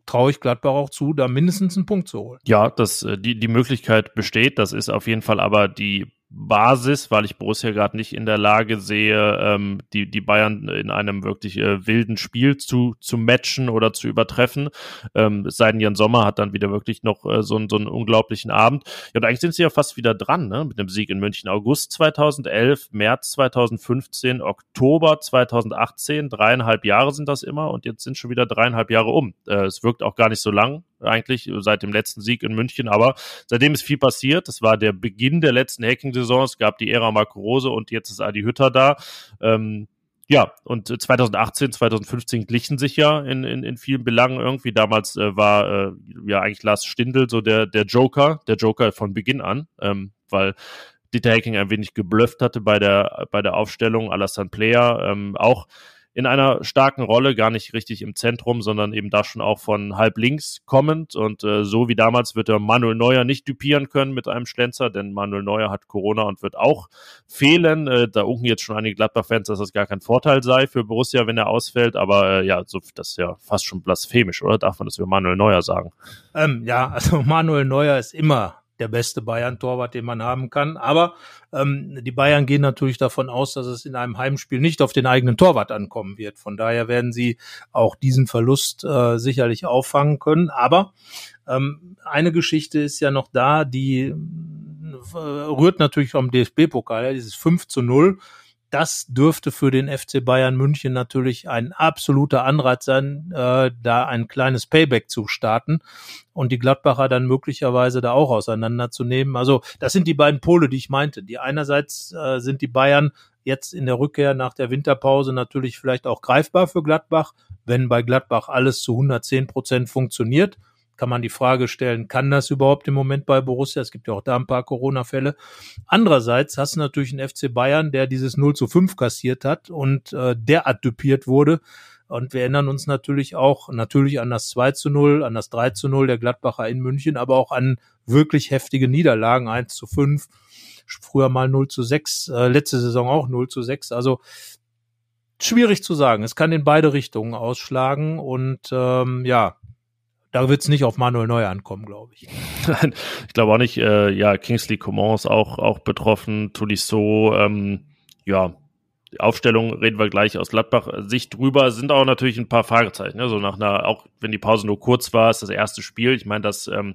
traue ich Gladbach auch zu, da mindestens einen Punkt zu holen. Ja, das, äh, die, die Möglichkeit besteht. Das ist auf jeden Fall aber die Basis, weil ich Borussia gerade nicht in der Lage sehe, ähm, die, die Bayern in einem wirklich äh, wilden Spiel zu, zu matchen oder zu übertreffen. Ähm, es sei denn, Jan Sommer hat dann wieder wirklich noch äh, so, so einen unglaublichen Abend. Ja, und eigentlich sind sie ja fast wieder dran, ne? Mit dem Sieg in München. August 2011, März 2015, Oktober 2018, dreieinhalb Jahre sind das immer und jetzt sind schon wieder dreieinhalb Jahre um. Äh, es wirkt auch gar nicht so lang, eigentlich, seit dem letzten Sieg in München, aber seitdem ist viel passiert. Das war der Beginn der letzten Hacking Saison. Es gab die Ära Marco Rose und jetzt ist Adi Hütter da. Ähm, ja, und 2018, 2015 glichen sich ja in, in, in vielen Belangen irgendwie. Damals äh, war äh, ja eigentlich Lars Stindl so der, der Joker, der Joker von Beginn an, ähm, weil Dieter Hacking ein wenig geblufft hatte bei der, bei der Aufstellung, Alassane Player, ähm, auch in einer starken Rolle, gar nicht richtig im Zentrum, sondern eben da schon auch von halb links kommend. Und äh, so wie damals wird der Manuel Neuer nicht dupieren können mit einem Schlenzer, denn Manuel Neuer hat Corona und wird auch fehlen. Äh, da unken jetzt schon einige Gladbach-Fans, dass das gar kein Vorteil sei für Borussia, wenn er ausfällt. Aber äh, ja, so, das ist ja fast schon blasphemisch, oder? Darf man das über Manuel Neuer sagen? Ähm, ja, also Manuel Neuer ist immer der beste Bayern-Torwart, den man haben kann. Aber ähm, die Bayern gehen natürlich davon aus, dass es in einem Heimspiel nicht auf den eigenen Torwart ankommen wird. Von daher werden sie auch diesen Verlust äh, sicherlich auffangen können. Aber ähm, eine Geschichte ist ja noch da, die äh, rührt natürlich vom DFB-Pokal, dieses 5 zu 0 das dürfte für den FC Bayern München natürlich ein absoluter Anreiz sein, äh, da ein kleines Payback zu starten und die Gladbacher dann möglicherweise da auch auseinanderzunehmen. Also das sind die beiden Pole, die ich meinte. Die einerseits äh, sind die Bayern jetzt in der Rückkehr nach der Winterpause natürlich vielleicht auch greifbar für Gladbach, wenn bei Gladbach alles zu 110 Prozent funktioniert kann man die Frage stellen, kann das überhaupt im Moment bei Borussia? Es gibt ja auch da ein paar Corona-Fälle. Andererseits hast du natürlich einen FC Bayern, der dieses 0 zu 5 kassiert hat und äh, derart dupiert wurde. Und wir erinnern uns natürlich auch natürlich an das 2 zu 0, an das 3 zu 0 der Gladbacher in München, aber auch an wirklich heftige Niederlagen, 1 zu 5, früher mal 0 zu 6, äh, letzte Saison auch 0 zu 6. Also schwierig zu sagen. Es kann in beide Richtungen ausschlagen und ähm, ja, da wird es nicht auf Manuel Neuer ankommen, glaube ich. ich glaube auch nicht. Äh, ja, Kingsley Coman ist auch, auch betroffen. Tolisso, ähm, ja, die Aufstellung reden wir gleich aus Gladbach-Sicht drüber. Sind auch natürlich ein paar Fragezeichen. Ne? So nach einer, auch wenn die Pause nur kurz war, ist das erste Spiel. Ich meine, das ähm,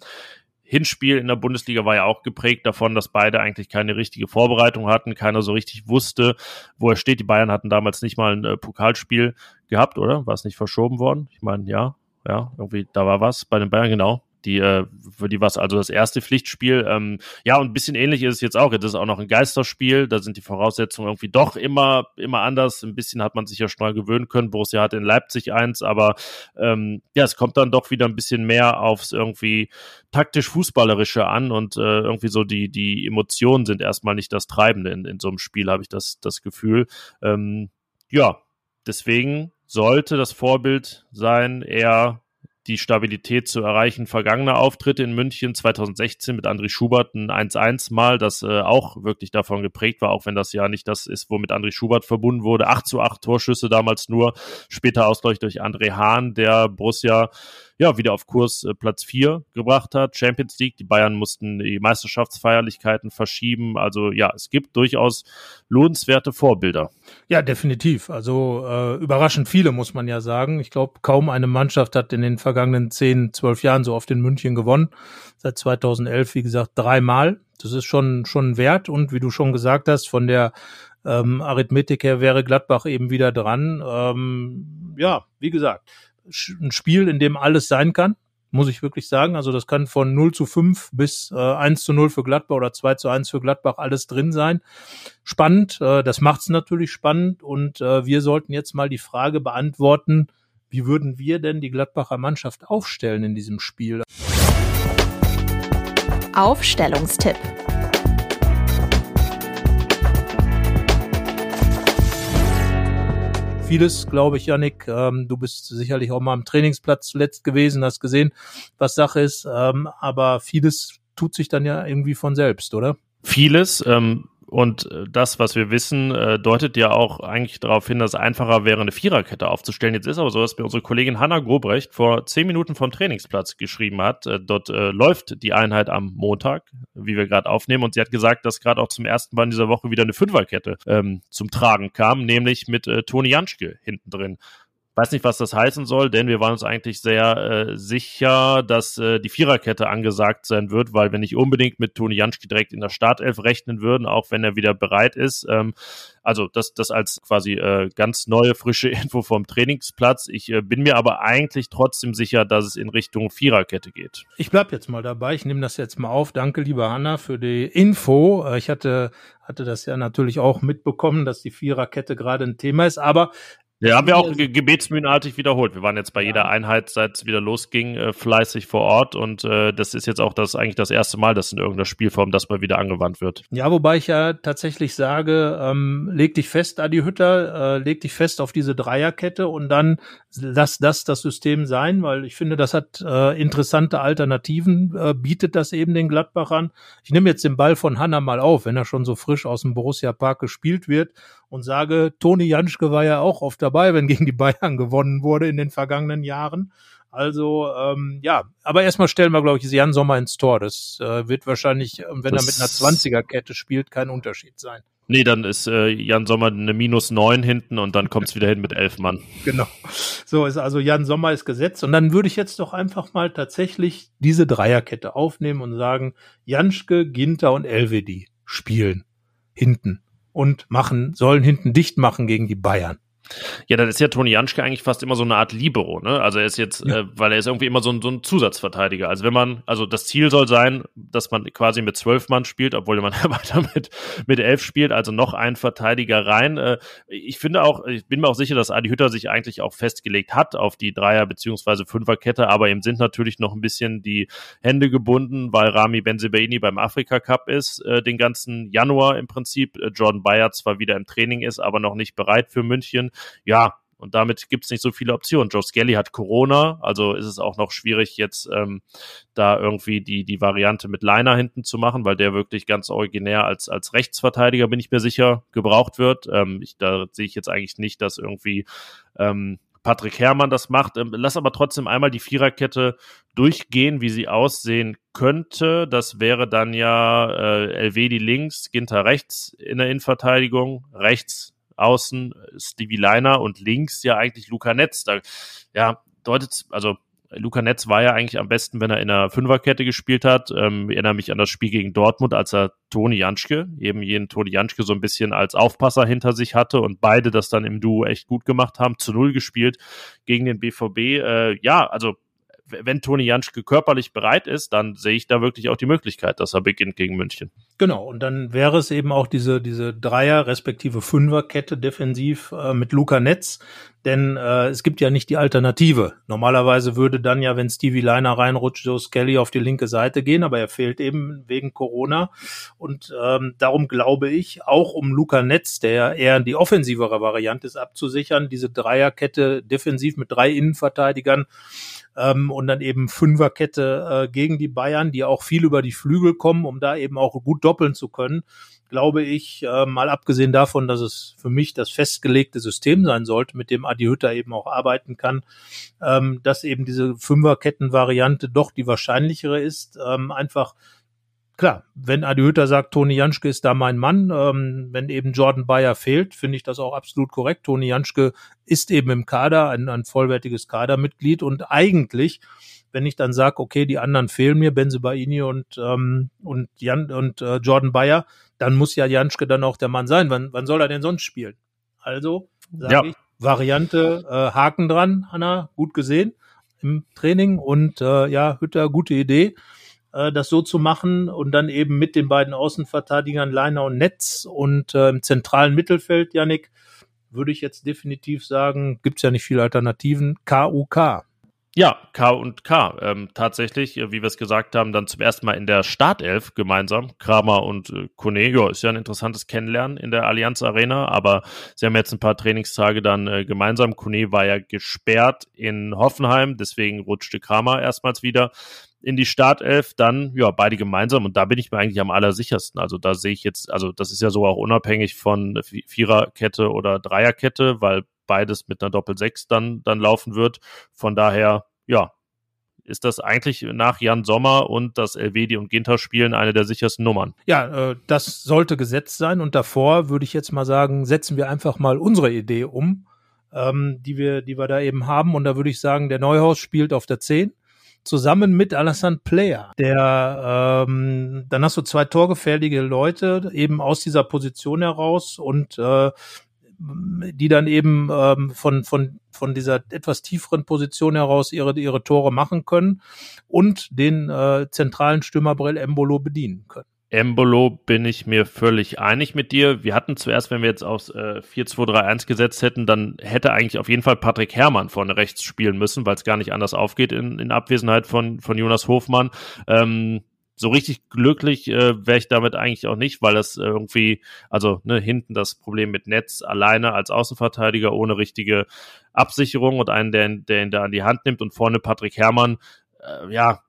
Hinspiel in der Bundesliga war ja auch geprägt davon, dass beide eigentlich keine richtige Vorbereitung hatten, keiner so richtig wusste, wo er steht. Die Bayern hatten damals nicht mal ein äh, Pokalspiel gehabt, oder? War es nicht verschoben worden? Ich meine, ja, ja, irgendwie, da war was bei den Bayern, genau. Die, äh, für die war also das erste Pflichtspiel. Ähm, ja, und ein bisschen ähnlich ist es jetzt auch. Jetzt ist auch noch ein Geisterspiel. Da sind die Voraussetzungen irgendwie doch immer, immer anders. Ein bisschen hat man sich ja schon mal gewöhnen können. Borussia hat in Leipzig eins, aber ähm, ja, es kommt dann doch wieder ein bisschen mehr aufs irgendwie taktisch-fußballerische an und äh, irgendwie so die, die Emotionen sind erstmal nicht das Treibende in, in so einem Spiel, habe ich das, das Gefühl. Ähm, ja, deswegen sollte das Vorbild sein, eher die Stabilität zu erreichen. Vergangene Auftritte in München 2016 mit André Schubert ein 1-1 mal, das äh, auch wirklich davon geprägt war, auch wenn das ja nicht das ist, womit André Schubert verbunden wurde. 8 zu 8 Torschüsse damals nur, später Ausgleich durch André Hahn, der Borussia ja, wieder auf Kurs äh, Platz 4 gebracht hat. Champions League, die Bayern mussten die Meisterschaftsfeierlichkeiten verschieben. Also ja, es gibt durchaus lohnenswerte Vorbilder. Ja, definitiv. Also äh, überraschend viele, muss man ja sagen. Ich glaube, kaum eine Mannschaft hat in den vergangenen 10, 12 Jahren so oft in München gewonnen. Seit 2011, wie gesagt, dreimal. Das ist schon, schon wert. Und wie du schon gesagt hast, von der ähm, Arithmetik her wäre Gladbach eben wieder dran. Ähm, ja, wie gesagt, ein Spiel, in dem alles sein kann, muss ich wirklich sagen. Also das kann von 0 zu 5 bis äh, 1 zu 0 für Gladbach oder 2 zu 1 für Gladbach alles drin sein. Spannend, äh, das macht es natürlich spannend und äh, wir sollten jetzt mal die Frage beantworten, wie würden wir denn die Gladbacher Mannschaft aufstellen in diesem Spiel? Aufstellungstipp. Vieles, glaube ich, Janik. Ähm, du bist sicherlich auch mal am Trainingsplatz zuletzt gewesen, hast gesehen, was Sache ist. Ähm, aber vieles tut sich dann ja irgendwie von selbst, oder? Vieles. Ähm Und äh, das, was wir wissen, äh, deutet ja auch eigentlich darauf hin, dass es einfacher wäre, eine Viererkette aufzustellen. Jetzt ist aber so, dass mir unsere Kollegin Hanna Grobrecht vor zehn Minuten vom Trainingsplatz geschrieben hat. Äh, dort läuft die Einheit am Montag, wie wir gerade aufnehmen. Und sie hat gesagt, dass gerade auch zum ersten Mal in dieser Woche wieder eine Fünferkette ähm, zum Tragen kam, nämlich mit äh, Toni Janschke hinten drin. Weiß nicht, was das heißen soll, denn wir waren uns eigentlich sehr äh, sicher, dass äh, die Viererkette angesagt sein wird, weil wir nicht unbedingt mit Toni Janschke direkt in der Startelf rechnen würden, auch wenn er wieder bereit ist. Ähm, also das, das als quasi äh, ganz neue, frische <laughs> Info vom Trainingsplatz. Ich äh, bin mir aber eigentlich trotzdem sicher, dass es in Richtung Viererkette geht. Ich bleib jetzt mal dabei. Ich nehme das jetzt mal auf. Danke, liebe Hanna, für die Info. Äh, ich hatte hatte das ja natürlich auch mitbekommen, dass die Viererkette gerade ein Thema ist. Aber ja, haben wir auch ge gebetsmühlenartig wiederholt. Wir waren jetzt bei ja. jeder Einheit, seit es wieder losging, äh, fleißig vor Ort und äh, das ist jetzt auch das eigentlich das erste Mal, dass in irgendeiner Spielform das mal wieder angewandt wird. Ja, wobei ich ja tatsächlich sage, ähm, leg dich fest, Adi Hütter, äh, leg dich fest auf diese Dreierkette und dann lass das das System sein, weil ich finde, das hat äh, interessante Alternativen, äh, bietet das eben den Gladbachern. Ich nehme jetzt den Ball von Hanna mal auf, wenn er schon so frisch aus dem Borussia Park gespielt wird und sage, Toni Janschke war ja auch oft dabei, wenn gegen die Bayern <laughs> gewonnen wurde in den vergangenen Jahren. Also ähm, ja, aber erstmal stellen wir, glaube ich, Jan Sommer ins Tor. Das äh, wird wahrscheinlich, wenn das er mit einer 20er-Kette spielt, kein Unterschied sein. Nee, dann ist äh, Jan Sommer eine minus neun hinten und dann kommt's wieder hin mit elf Mann. Genau. So ist also Jan Sommer ist gesetzt. Und dann würde ich jetzt doch einfach mal tatsächlich diese Dreierkette aufnehmen und sagen, Janschke, Ginter und Elvedi spielen hinten und machen, sollen hinten dicht machen gegen die Bayern. Ja, dann ist ja Toni Janschke eigentlich fast immer so eine Art Libero, ne? Also er ist jetzt, ja. äh, weil er ist irgendwie immer so ein, so ein Zusatzverteidiger. Also wenn man, also das Ziel soll sein, dass man quasi mit zwölf Mann spielt, obwohl man <laughs> weiter mit, mit elf spielt, also noch ein Verteidiger rein. Äh, ich finde auch, ich bin mir auch sicher, dass Adi Hütter sich eigentlich auch festgelegt hat auf die Dreier- beziehungsweise Fünferkette, aber ihm sind natürlich noch ein bisschen die Hände gebunden, weil Rami Benzebaini beim Afrika Cup ist, äh, den ganzen Januar im Prinzip. Äh, Jordan Bayer zwar wieder im Training ist, aber noch nicht bereit für München ja, und damit gibt es nicht so viele Optionen. Joe Skelly hat Corona, also ist es auch noch schwierig, jetzt ähm, da irgendwie die, die Variante mit Leiner hinten zu machen, weil der wirklich ganz originär als, als Rechtsverteidiger, bin ich mir sicher, gebraucht wird. Ähm, ich, da sehe ich jetzt eigentlich nicht, dass irgendwie ähm, Patrick Herrmann das macht. Ähm, lass aber trotzdem einmal die Viererkette durchgehen, wie sie aussehen könnte. Das wäre dann ja äh, Elvedi links, Ginter rechts in der Innenverteidigung, rechts außen Stevie Liner und links ja eigentlich Luca Netz. Da, ja, deutet, also Luca Netz war ja eigentlich am besten, wenn er in einer Fünferkette gespielt hat. Ähm, ich erinnere mich an das Spiel gegen Dortmund, als er Toni Janschke, eben jenen Toni Janschke so ein bisschen als Aufpasser hinter sich hatte und beide das dann im Duo echt gut gemacht haben, zu Null gespielt gegen den BVB. Äh, ja, also wenn Toni Janschke körperlich bereit ist, dann sehe ich da wirklich auch die Möglichkeit, dass er beginnt gegen München. Genau, und dann wäre es eben auch diese, diese Dreier- respektive Fünferkette defensiv äh, mit Luca Netz, denn äh, es gibt ja nicht die Alternative. Normalerweise würde dann ja, wenn Stevie Liner reinrutscht, Joe Skelly auf die linke Seite gehen, aber er fehlt eben wegen Corona. Und ähm, darum glaube ich, auch um Luca Netz, der eher die offensivere Variante ist, abzusichern, diese Dreierkette defensiv mit drei Innenverteidigern ähm, und dann eben Fünferkette äh, gegen die Bayern, die auch viel über die Flügel kommen, um da eben auch gut doppeln zu können, glaube ich, äh, mal abgesehen davon, dass es für mich das festgelegte System sein sollte, mit dem Adi Hütter eben auch arbeiten kann, ähm, dass eben diese Fünferketten-Variante doch die wahrscheinlichere ist, ähm, einfach klar, wenn Adi Hütter sagt, Toni Janschke ist da mein Mann, ähm, wenn eben Jordan Bayer fehlt, finde ich das auch absolut korrekt. Toni Janschke ist eben im Kader, ein, ein vollwertiges Kadermitglied und eigentlich, wenn ich dann sage, okay, die anderen fehlen mir, Benze Baini und, ähm, und, Jan, und äh, Jordan Bayer, dann muss ja Janschke dann auch der Mann sein. Wann, wann soll er denn sonst spielen? Also, sage ja. ich, Variante äh, Haken dran, Hanna, gut gesehen im Training und äh, ja, Hütter, gute Idee äh, das so zu machen und dann eben mit den beiden Außenverteidigern Leiner und Netz und äh, im zentralen Mittelfeld, Yannick, würde ich jetzt definitiv sagen, gibt's ja nicht viele Alternativen, KUK. Ja, K und K. Ähm, tatsächlich, äh, wie wir es gesagt haben, dann zum ersten Mal in der Startelf gemeinsam. Kramer und äh, Kone. Ja, ist ja ein interessantes Kennenlernen in der Allianz Arena, aber sie haben jetzt ein paar Trainingstage dann äh, gemeinsam. Kone war ja gesperrt in Hoffenheim, deswegen rutschte Kramer erstmals wieder in die Startelf, dann ja beide gemeinsam und da bin ich mir eigentlich am allersichersten. Also da sehe ich jetzt, also das ist ja so auch unabhängig von Viererkette oder Dreierkette, weil beides mit einer Doppel-Sechs dann, dann laufen wird. Von daher, ja, ist das eigentlich nach Jan Sommer und das Elvedi und Ginter spielen eine der sichersten Nummern. Ja, äh, das sollte gesetzt sein und davor würde ich jetzt mal sagen, setzen wir einfach mal unsere Idee um, ähm, die wir, die wir da eben haben und da würde ich sagen, der Neuhaus spielt auf der 10 zusammen mit Alassane Player. Der, ähm, dann hast du zwei torgefährliche Leute eben aus dieser Position heraus und äh, die dann eben ähm, von, von, von dieser etwas tieferen Position heraus ihre, ihre Tore machen können und den äh, zentralen Stürmer Brell Embolo bedienen können. Embolo bin ich mir völlig einig mit dir. Wir hatten zuerst, wenn wir jetzt aufs äh, 4-2-3-1 gesetzt hätten, dann hätte eigentlich auf jeden Fall Patrick Herrmann vorne rechts spielen müssen, weil es gar nicht anders aufgeht in, in Abwesenheit von, von Jonas Hofmann. Ähm, so richtig glücklich äh, wäre ich damit eigentlich auch nicht, weil das irgendwie, also ne, hinten das Problem mit Netz alleine als Außenverteidiger ohne richtige Absicherung und einen, der, der ihn da an die Hand nimmt und vorne Patrick Herrmann, äh, ja,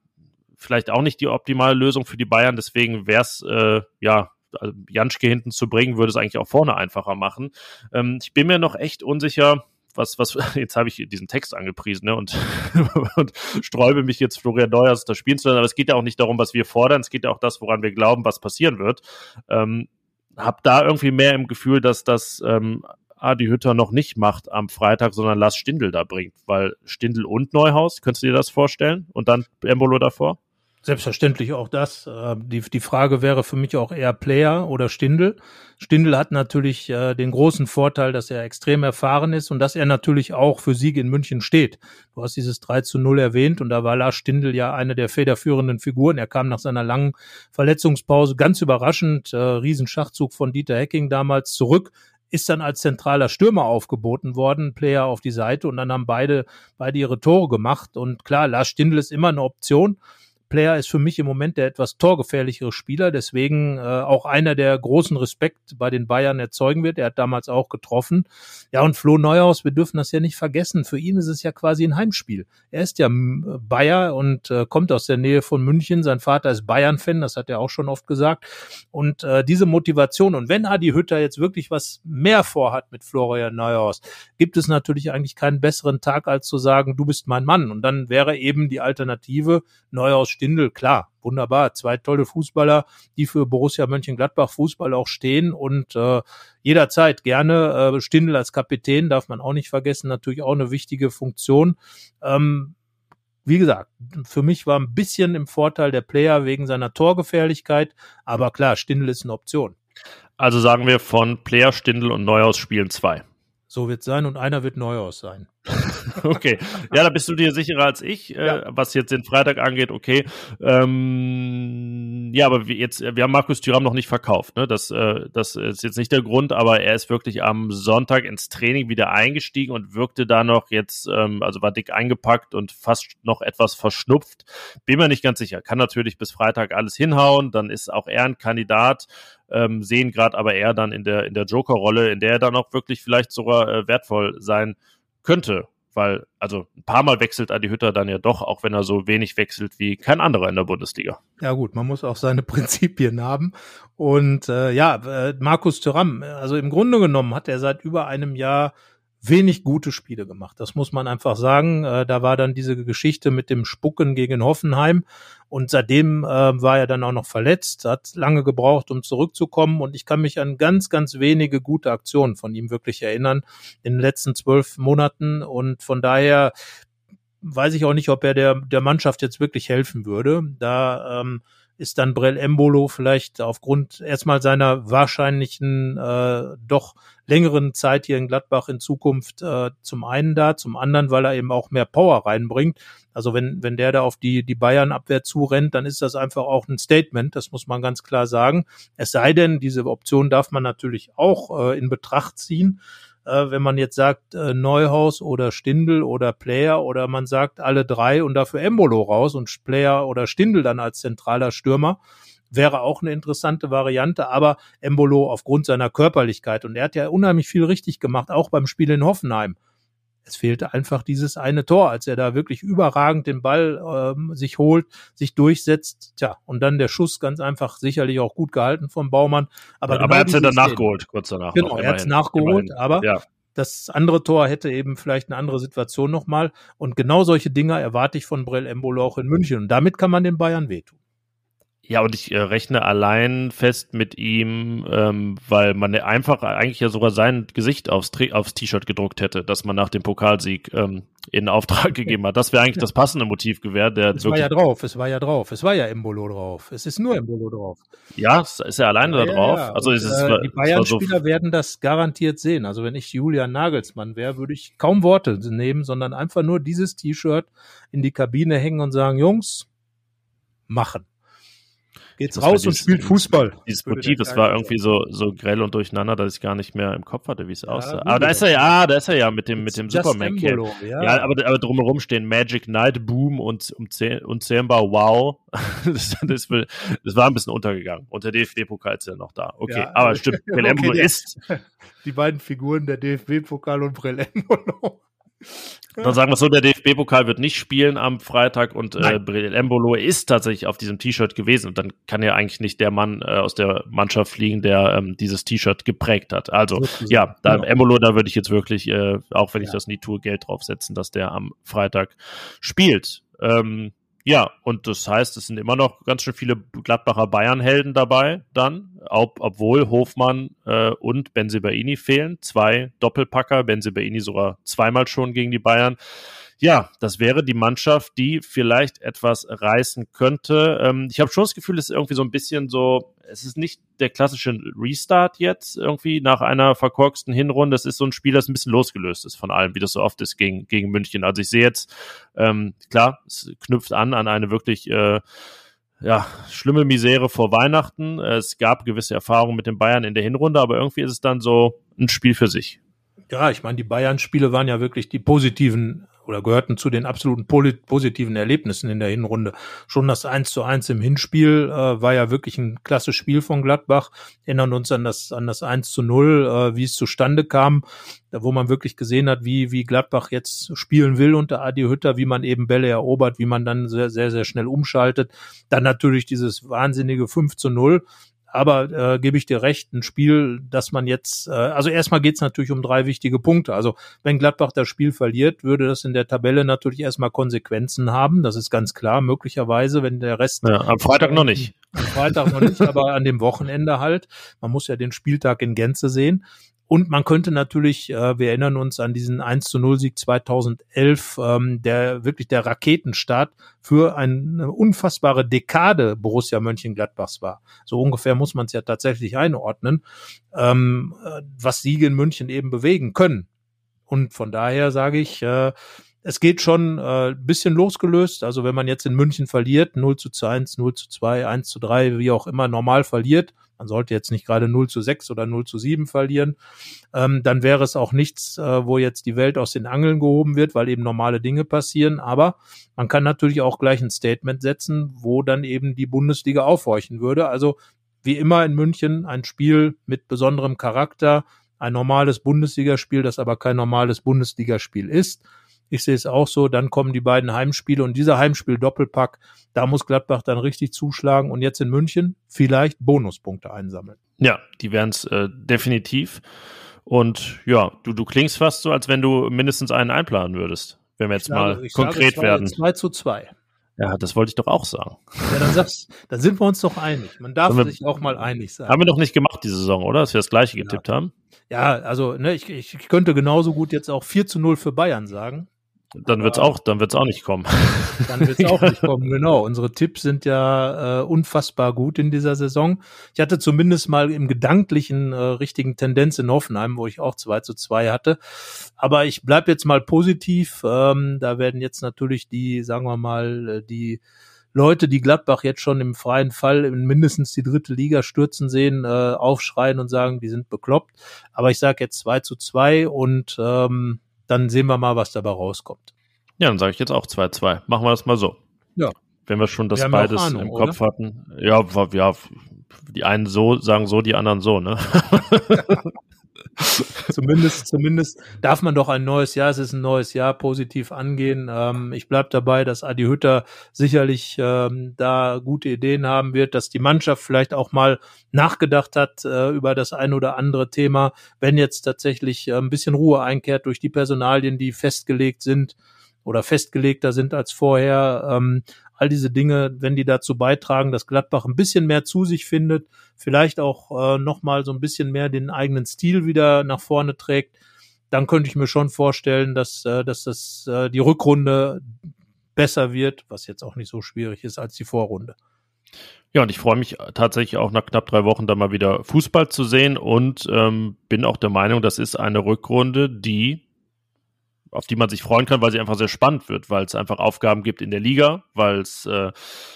vielleicht auch nicht die optimale Lösung für die Bayern. Deswegen wäre es, äh, ja, also Janschke hinten zu bringen, würde es eigentlich auch vorne einfacher machen. Ähm, ich bin mir noch echt unsicher, was, was, <laughs> jetzt habe ich diesen Text angepriesen, ne, und, <laughs> und sträube mich jetzt Florian Neuers das spielen zu lassen, aber es geht ja auch nicht darum, was wir fordern, es geht ja auch das, woran wir glauben, was passieren wird. Ähm, hab da irgendwie mehr im Gefühl, dass das ähm, Adi Hütter noch nicht macht am Freitag, sondern Lars Stindl da bringt, weil Stindl und Neuhaus, könntest du dir das vorstellen? Und dann Embolo davor? Selbstverständlich auch das. Äh, die, die Frage wäre für mich auch eher Player oder Stindel. Stindel hat natürlich äh, den großen Vorteil, dass er extrem erfahren ist und dass er natürlich auch für Siege in München steht. Du hast dieses 3 zu 0 erwähnt und da war Lars Stindel ja eine der federführenden Figuren. Er kam nach seiner langen Verletzungspause ganz überraschend, äh, Riesenschachzug von Dieter Hecking damals zurück, ist dann als zentraler Stürmer aufgeboten worden, Player auf die Seite und dann haben beide, beide ihre Tore gemacht und klar, Lars Stindl ist immer eine Option. Player ist für mich im Moment der etwas torgefährlichere Spieler, deswegen äh, auch einer, der großen Respekt bei den Bayern erzeugen wird. Er hat damals auch getroffen. Ja, und Flo Neuhaus, wir dürfen das ja nicht vergessen. Für ihn ist es ja quasi ein Heimspiel. Er ist ja Bayer und äh, kommt aus der Nähe von München. Sein Vater ist Bayern-Fan, das hat er auch schon oft gesagt. Und äh, diese Motivation, und wenn Adi Hütter jetzt wirklich was mehr vorhat mit Florian Neuhaus, gibt es natürlich eigentlich keinen besseren Tag, als zu sagen, du bist mein Mann. Und dann wäre eben die Alternative Neuhaus Stindl, klar, wunderbar. Zwei tolle Fußballer, die für Borussia Mönchengladbach Fußball auch stehen und äh, jederzeit gerne. Äh, Stindl als Kapitän darf man auch nicht vergessen, natürlich auch eine wichtige Funktion. Ähm, wie gesagt, für mich war ein bisschen im Vorteil der Player wegen seiner Torgefährlichkeit, aber klar, Stindl ist eine Option. Also sagen wir von Player, Stindl und Neuhaus spielen zwei. So wird sein und einer wird Neuhaus sein. <laughs> <laughs> okay. Ja, da bist du dir sicherer als ich, äh, was jetzt den Freitag angeht, okay. Ähm, ja, aber wir jetzt, wir haben Markus Thüram noch nicht verkauft, ne? Das, äh, das ist jetzt nicht der Grund, aber er ist wirklich am Sonntag ins Training wieder eingestiegen und wirkte da noch jetzt, ähm, also war dick eingepackt und fast noch etwas verschnupft. Bin mir nicht ganz sicher. Kann natürlich bis Freitag alles hinhauen, dann ist auch er ein Kandidat. Ähm, sehen gerade aber er dann in der in der Joker-Rolle, in der er dann auch wirklich vielleicht sogar äh, wertvoll sein könnte, weil also ein paar Mal wechselt Adi Hütter dann ja doch, auch wenn er so wenig wechselt wie kein anderer in der Bundesliga. Ja gut, man muss auch seine <laughs> Prinzipien haben und äh, ja, äh, Markus Thuram, also im Grunde genommen hat er seit über einem Jahr wenig gute Spiele gemacht. Das muss man einfach sagen. Äh, da war dann diese Geschichte mit dem Spucken gegen Hoffenheim und seitdem äh, war er dann auch noch verletzt, hat lange gebraucht, um zurückzukommen und ich kann mich an ganz, ganz wenige gute Aktionen von ihm wirklich erinnern in den letzten zwölf Monaten und von daher weiß ich auch nicht, ob er der, der Mannschaft jetzt wirklich helfen würde. Da ähm, ist dann Brell Embolo vielleicht aufgrund erstmal seiner wahrscheinlichen äh, doch längeren Zeit hier in Gladbach in Zukunft äh, zum einen da, zum anderen, weil er eben auch mehr Power reinbringt. Also wenn, wenn der da auf die, die Bayern-Abwehr zurennt, dann ist das einfach auch ein Statement, das muss man ganz klar sagen. Es sei denn, diese Option darf man natürlich auch äh, in Betracht ziehen äh, wenn man jetzt sagt äh, Neuhaus oder Stindel oder Player oder man sagt alle drei und dafür Embolo raus und Player oder Stindel dann als zentraler Stürmer, wäre auch eine interessante Variante, aber Embolo aufgrund seiner Körperlichkeit und er hat ja unheimlich viel richtig gemacht, auch beim Spiel in Hoffenheim. Es fehlte einfach dieses eine Tor, als er da wirklich überragend den Ball ähm, sich holt, sich durchsetzt. Tja, und dann der Schuss ganz einfach sicherlich auch gut gehalten vom Baumann. Aber, Ja, genau aber er hat ja diese dann nachgeholt, kurz danach. Genau, noch, er hat es nachgeholt, Immerhin. aber Ja. das andere Tor hätte eben vielleicht eine andere Situation nochmal. Und genau solche Dinger erwarte ich von Brell Embolo auch in München. Und damit kann man den Bayern wehtun. Ja, und ich äh, rechne allein fest mit ihm, ähm, weil man ja einfach eigentlich ja sogar sein Gesicht aufs, T-Shirt gedruckt hätte, dass man nach dem Pokalsieg ähm, in Auftrag gegeben hat. Das wäre eigentlich das passende Motiv gewesen. Der Es war ja drauf, es war ja drauf, es war ja Embolo drauf. Es ist nur Embolo drauf. ja, ist ist er alleine da drauf. Ja, ja. Also Und, es ist, äh, es die war so, Bayern-Spieler werden das garantiert sehen. Also wenn ich Julian Nagelsmann wäre, würde ich kaum Worte nehmen, sondern einfach nur dieses T-Shirt in die Kabine hängen und sagen, Jungs, machen. Geht's raus und spielt Fußball. dieses Motiv, das war irgendwie so, so grell und durcheinander, dass ich gar nicht mehr im Kopf hatte, wie es aussah. gut, Aber da ist er ja, ah, da ist er ja mit dem, mit dem Superman. Embolo, ja. Ja, aber, aber drumherum stehen Magic Knight, Boom und unzäh- unzählbar Wow. <laughs> Das, das, das war ein bisschen untergegangen. Und der DFB-Pokal ist ja noch da. Okay, Ja, aber stimmt. <laughs> Okay, Embolo der- ist, die beiden Figuren der DFB-Pokal und Brell Embolo. Dann sagen wir so, der DFB-Pokal wird nicht spielen am Freitag und äh, Embolo ist tatsächlich auf diesem T-Shirt gewesen. Und dann kann ja eigentlich nicht der Mann äh, aus der Mannschaft fliegen, der ähm, dieses T-Shirt geprägt hat. Also, ja, da Genau. Embolo, da würde ich jetzt wirklich, äh, auch wenn ich Ja. das nie tue, Geld draufsetzen, dass der am Freitag spielt. Ähm, ja, und das heißt, es sind immer noch ganz schön viele Gladbacher Bayern-Helden dabei dann, ob, obwohl Hofmann äh, und Benzibaini fehlen. Zwei Doppelpacker, Benzibaini sogar zweimal schon gegen die Bayern. Ja, das wäre die Mannschaft, die vielleicht etwas reißen könnte. Ähm, ich habe schon das Gefühl, es ist irgendwie so ein bisschen so, es ist nicht der klassische Restart jetzt irgendwie nach einer verkorksten Hinrunde. Es ist so ein Spiel, das ein bisschen losgelöst ist von allem, wie das so oft ist gegen, gegen München. Also ich sehe jetzt, ähm, klar, es knüpft an an eine wirklich äh, ja, schlimme Misere vor Weihnachten. Es gab gewisse Erfahrungen mit den Bayern in der Hinrunde, aber irgendwie ist es dann so ein Spiel für sich. Ja, ich meine, die Bayern-Spiele waren ja wirklich die positiven oder gehörten zu den absoluten positiven Erlebnissen in der Hinrunde. Schon das 1 zu 1 im Hinspiel äh, war ja wirklich ein klasse Spiel von Gladbach. Erinnern uns an das, an das 1 zu 0, äh, wie es zustande kam, da wo man wirklich gesehen hat, wie, wie Gladbach jetzt spielen will unter Adi Hütter, wie man eben Bälle erobert, wie man dann sehr, sehr, sehr schnell umschaltet. Dann natürlich dieses wahnsinnige 5 zu 0. Aber äh, gebe ich dir recht, ein Spiel, dass man jetzt, äh, also erstmal geht es natürlich um drei wichtige Punkte. Also wenn Gladbach das Spiel verliert, würde das in der Tabelle natürlich erstmal Konsequenzen haben. Das ist ganz klar, möglicherweise, wenn der Rest Ja, am Freitag noch nicht. am Freitag noch nicht, aber an dem Wochenende halt. Man muss ja den Spieltag in Gänze sehen. Und man könnte natürlich, äh, wir erinnern uns an diesen 1 zu 0 Sieg 2011, ähm, der wirklich der Raketenstart für eine unfassbare Dekade Borussia Mönchengladbachs war. So ungefähr muss man es ja tatsächlich einordnen, ähm, äh, was Siege in München eben bewegen können. Und von daher sage ich, äh, es geht schon äh, bisschen losgelöst. Also wenn man jetzt in München verliert, 0 zu 1, 0 zu 2, 1 zu 3, wie auch immer, normal verliert, man sollte jetzt nicht gerade 0 zu 6 oder 0 zu 7 verlieren, ähm, dann wäre es auch nichts, äh, wo jetzt die Welt aus den Angeln gehoben wird, weil eben normale Dinge passieren. Aber man kann natürlich auch gleich ein Statement setzen, wo dann eben die Bundesliga aufhorchen würde. Also wie immer in München ein Spiel mit besonderem Charakter, ein normales Bundesligaspiel, das aber kein normales Bundesligaspiel ist. Ich sehe es auch so, dann kommen die beiden Heimspiele und dieser Heimspiel-Doppelpack, da muss Gladbach dann richtig zuschlagen und jetzt in München vielleicht Bonuspunkte einsammeln. Ja, die wären es äh, definitiv. Und ja, du, du klingst fast so, als wenn du mindestens einen einplanen würdest, wenn wir jetzt mal Ich sage konkret zwei, werden. 2 zu 2. Ja, das wollte ich doch auch sagen. Ja, dann sagst, dann sind wir uns doch einig. Man darf wir- sich auch mal einig sein. Haben wir doch nicht gemacht diese Saison, oder? Dass wir das gleiche getippt haben. Ja, also ne, ich, ich, ich könnte genauso gut jetzt auch 4 zu 0 für Bayern sagen. Dann wird's auch, dann wird's auch nicht kommen. <laughs> Dann wird es auch nicht kommen, <laughs> genau. Unsere Tipps sind ja äh, unfassbar gut in dieser Saison. Ich hatte zumindest mal im gedanklichen äh, richtigen Tendenz in Hoffenheim, wo ich auch 2 zu 2 hatte. Aber ich bleib jetzt mal positiv. Ähm, da werden jetzt natürlich die, sagen wir mal, äh, die Leute, die Gladbach jetzt schon im freien Fall in mindestens die dritte Liga stürzen sehen, äh, aufschreien und sagen, die sind bekloppt. Aber ich sage jetzt 2 zu 2 und ähm, dann sehen wir mal, was dabei rauskommt. Ja, dann sage ich jetzt auch 2-2. Machen wir das mal so. Ja. Wenn wir schon das Wir beides Ahnung, im Kopf hatten. Ja, ja, die einen so sagen so, die anderen so, ne? <laughs> <laughs> zumindest, zumindest darf man doch ein neues Jahr, es ist ein neues Jahr, positiv angehen. Ähm, ich bleib dabei, dass Adi Hütter sicherlich ähm, da gute Ideen haben wird, dass die Mannschaft vielleicht auch mal nachgedacht hat äh, über das ein oder andere Thema, wenn jetzt tatsächlich äh, ein bisschen Ruhe einkehrt durch die Personalien, die festgelegt sind oder festgelegter sind als vorher. Ähm, all diese Dinge, wenn die dazu beitragen, dass Gladbach ein bisschen mehr zu sich findet, vielleicht auch äh, nochmal so ein bisschen mehr den eigenen Stil wieder nach vorne trägt, dann könnte ich mir schon vorstellen, dass, äh, dass das äh, die Rückrunde besser wird, was jetzt auch nicht so schwierig ist als die Vorrunde. Ja, und ich freue mich tatsächlich auch nach knapp drei Wochen da mal wieder Fußball zu sehen und ähm, bin auch der Meinung, das ist eine Rückrunde, die auf die man sich freuen kann, weil sie einfach sehr spannend wird, weil es einfach Aufgaben gibt in der Liga, weil es äh,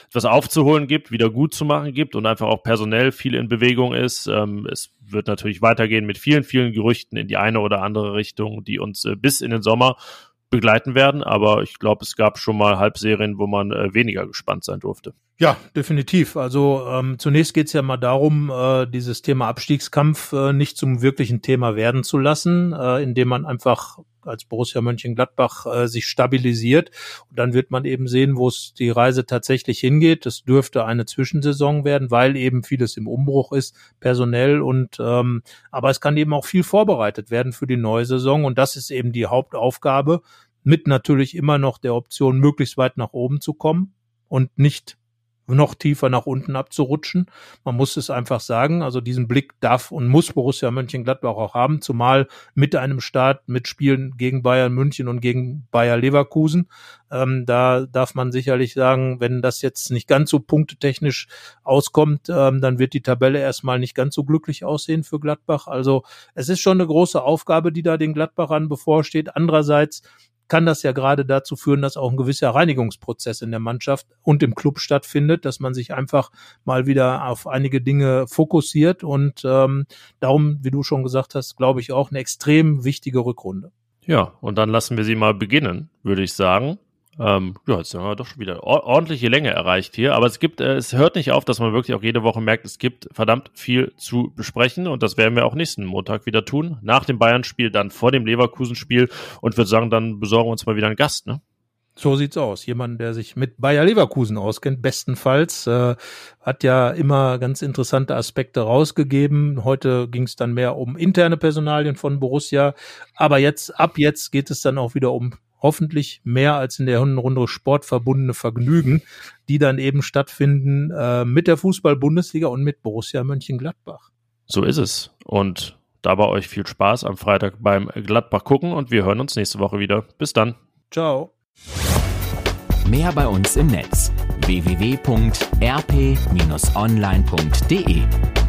etwas aufzuholen gibt, wieder gut zu machen gibt und einfach auch personell viel in Bewegung ist. Ähm, es wird natürlich weitergehen mit vielen, vielen Gerüchten in die eine oder andere Richtung, die uns äh, bis in den Sommer begleiten werden. Aber ich glaube, es gab schon mal Halbserien, wo man äh, weniger gespannt sein durfte. Ja, definitiv. Also ähm, zunächst geht es ja mal darum, äh, dieses Thema Abstiegskampf äh, nicht zum wirklichen Thema werden zu lassen, äh, indem man einfach als Borussia Mönchengladbach äh, sich stabilisiert. Und dann wird man eben sehen, wo es die Reise tatsächlich hingeht. Das dürfte eine Zwischensaison werden, weil eben vieles im Umbruch ist, personell und ähm, aber es kann eben auch viel vorbereitet werden für die neue Saison. Und das ist eben die Hauptaufgabe, mit natürlich immer noch der Option, möglichst weit nach oben zu kommen und nicht noch tiefer nach unten abzurutschen. Man muss es einfach sagen. Also diesen Blick darf und muss Borussia Mönchengladbach auch haben, zumal mit einem Start mit Spielen gegen Bayern München und gegen Bayer Leverkusen. Ähm, da darf man sicherlich sagen, wenn das jetzt nicht ganz so punktetechnisch auskommt, ähm, dann wird die Tabelle erstmal nicht ganz so glücklich aussehen für Gladbach. Also es ist schon eine große Aufgabe, die da den Gladbachern bevorsteht. Andererseits kann das ja gerade dazu führen, dass auch ein gewisser Reinigungsprozess in der Mannschaft und im Club stattfindet, dass man sich einfach mal wieder auf einige Dinge fokussiert und ähm, darum, wie du schon gesagt hast, glaube ich auch eine extrem wichtige Rückrunde. Ja, und dann lassen wir sie mal beginnen, würde ich sagen. Ähm, ja, jetzt haben wir doch schon wieder ordentliche Länge erreicht hier. Aber es gibt, äh, es hört nicht auf, dass man wirklich auch jede Woche merkt, es gibt verdammt viel zu besprechen. Und das werden wir auch nächsten Montag wieder tun. Nach dem Bayern-Spiel, dann vor dem Leverkusen-Spiel. Und würde sagen, dann besorgen wir uns mal wieder einen Gast, ne? So sieht's aus. Jemand, der sich mit Bayer Leverkusen auskennt, bestenfalls, äh, hat ja immer ganz interessante Aspekte rausgegeben. Heute ging es dann mehr um interne Personalien von Borussia, aber jetzt ab jetzt geht es dann auch wieder um hoffentlich mehr als in der Runde sportverbundene Vergnügen, die dann eben stattfinden äh, mit der Fußball-Bundesliga und mit Borussia Mönchengladbach. So ist es. Und dabei euch viel Spaß am Freitag beim Gladbach gucken und wir hören uns nächste Woche wieder. Bis dann. Ciao. Mehr bei uns im Netz www.rp-online.de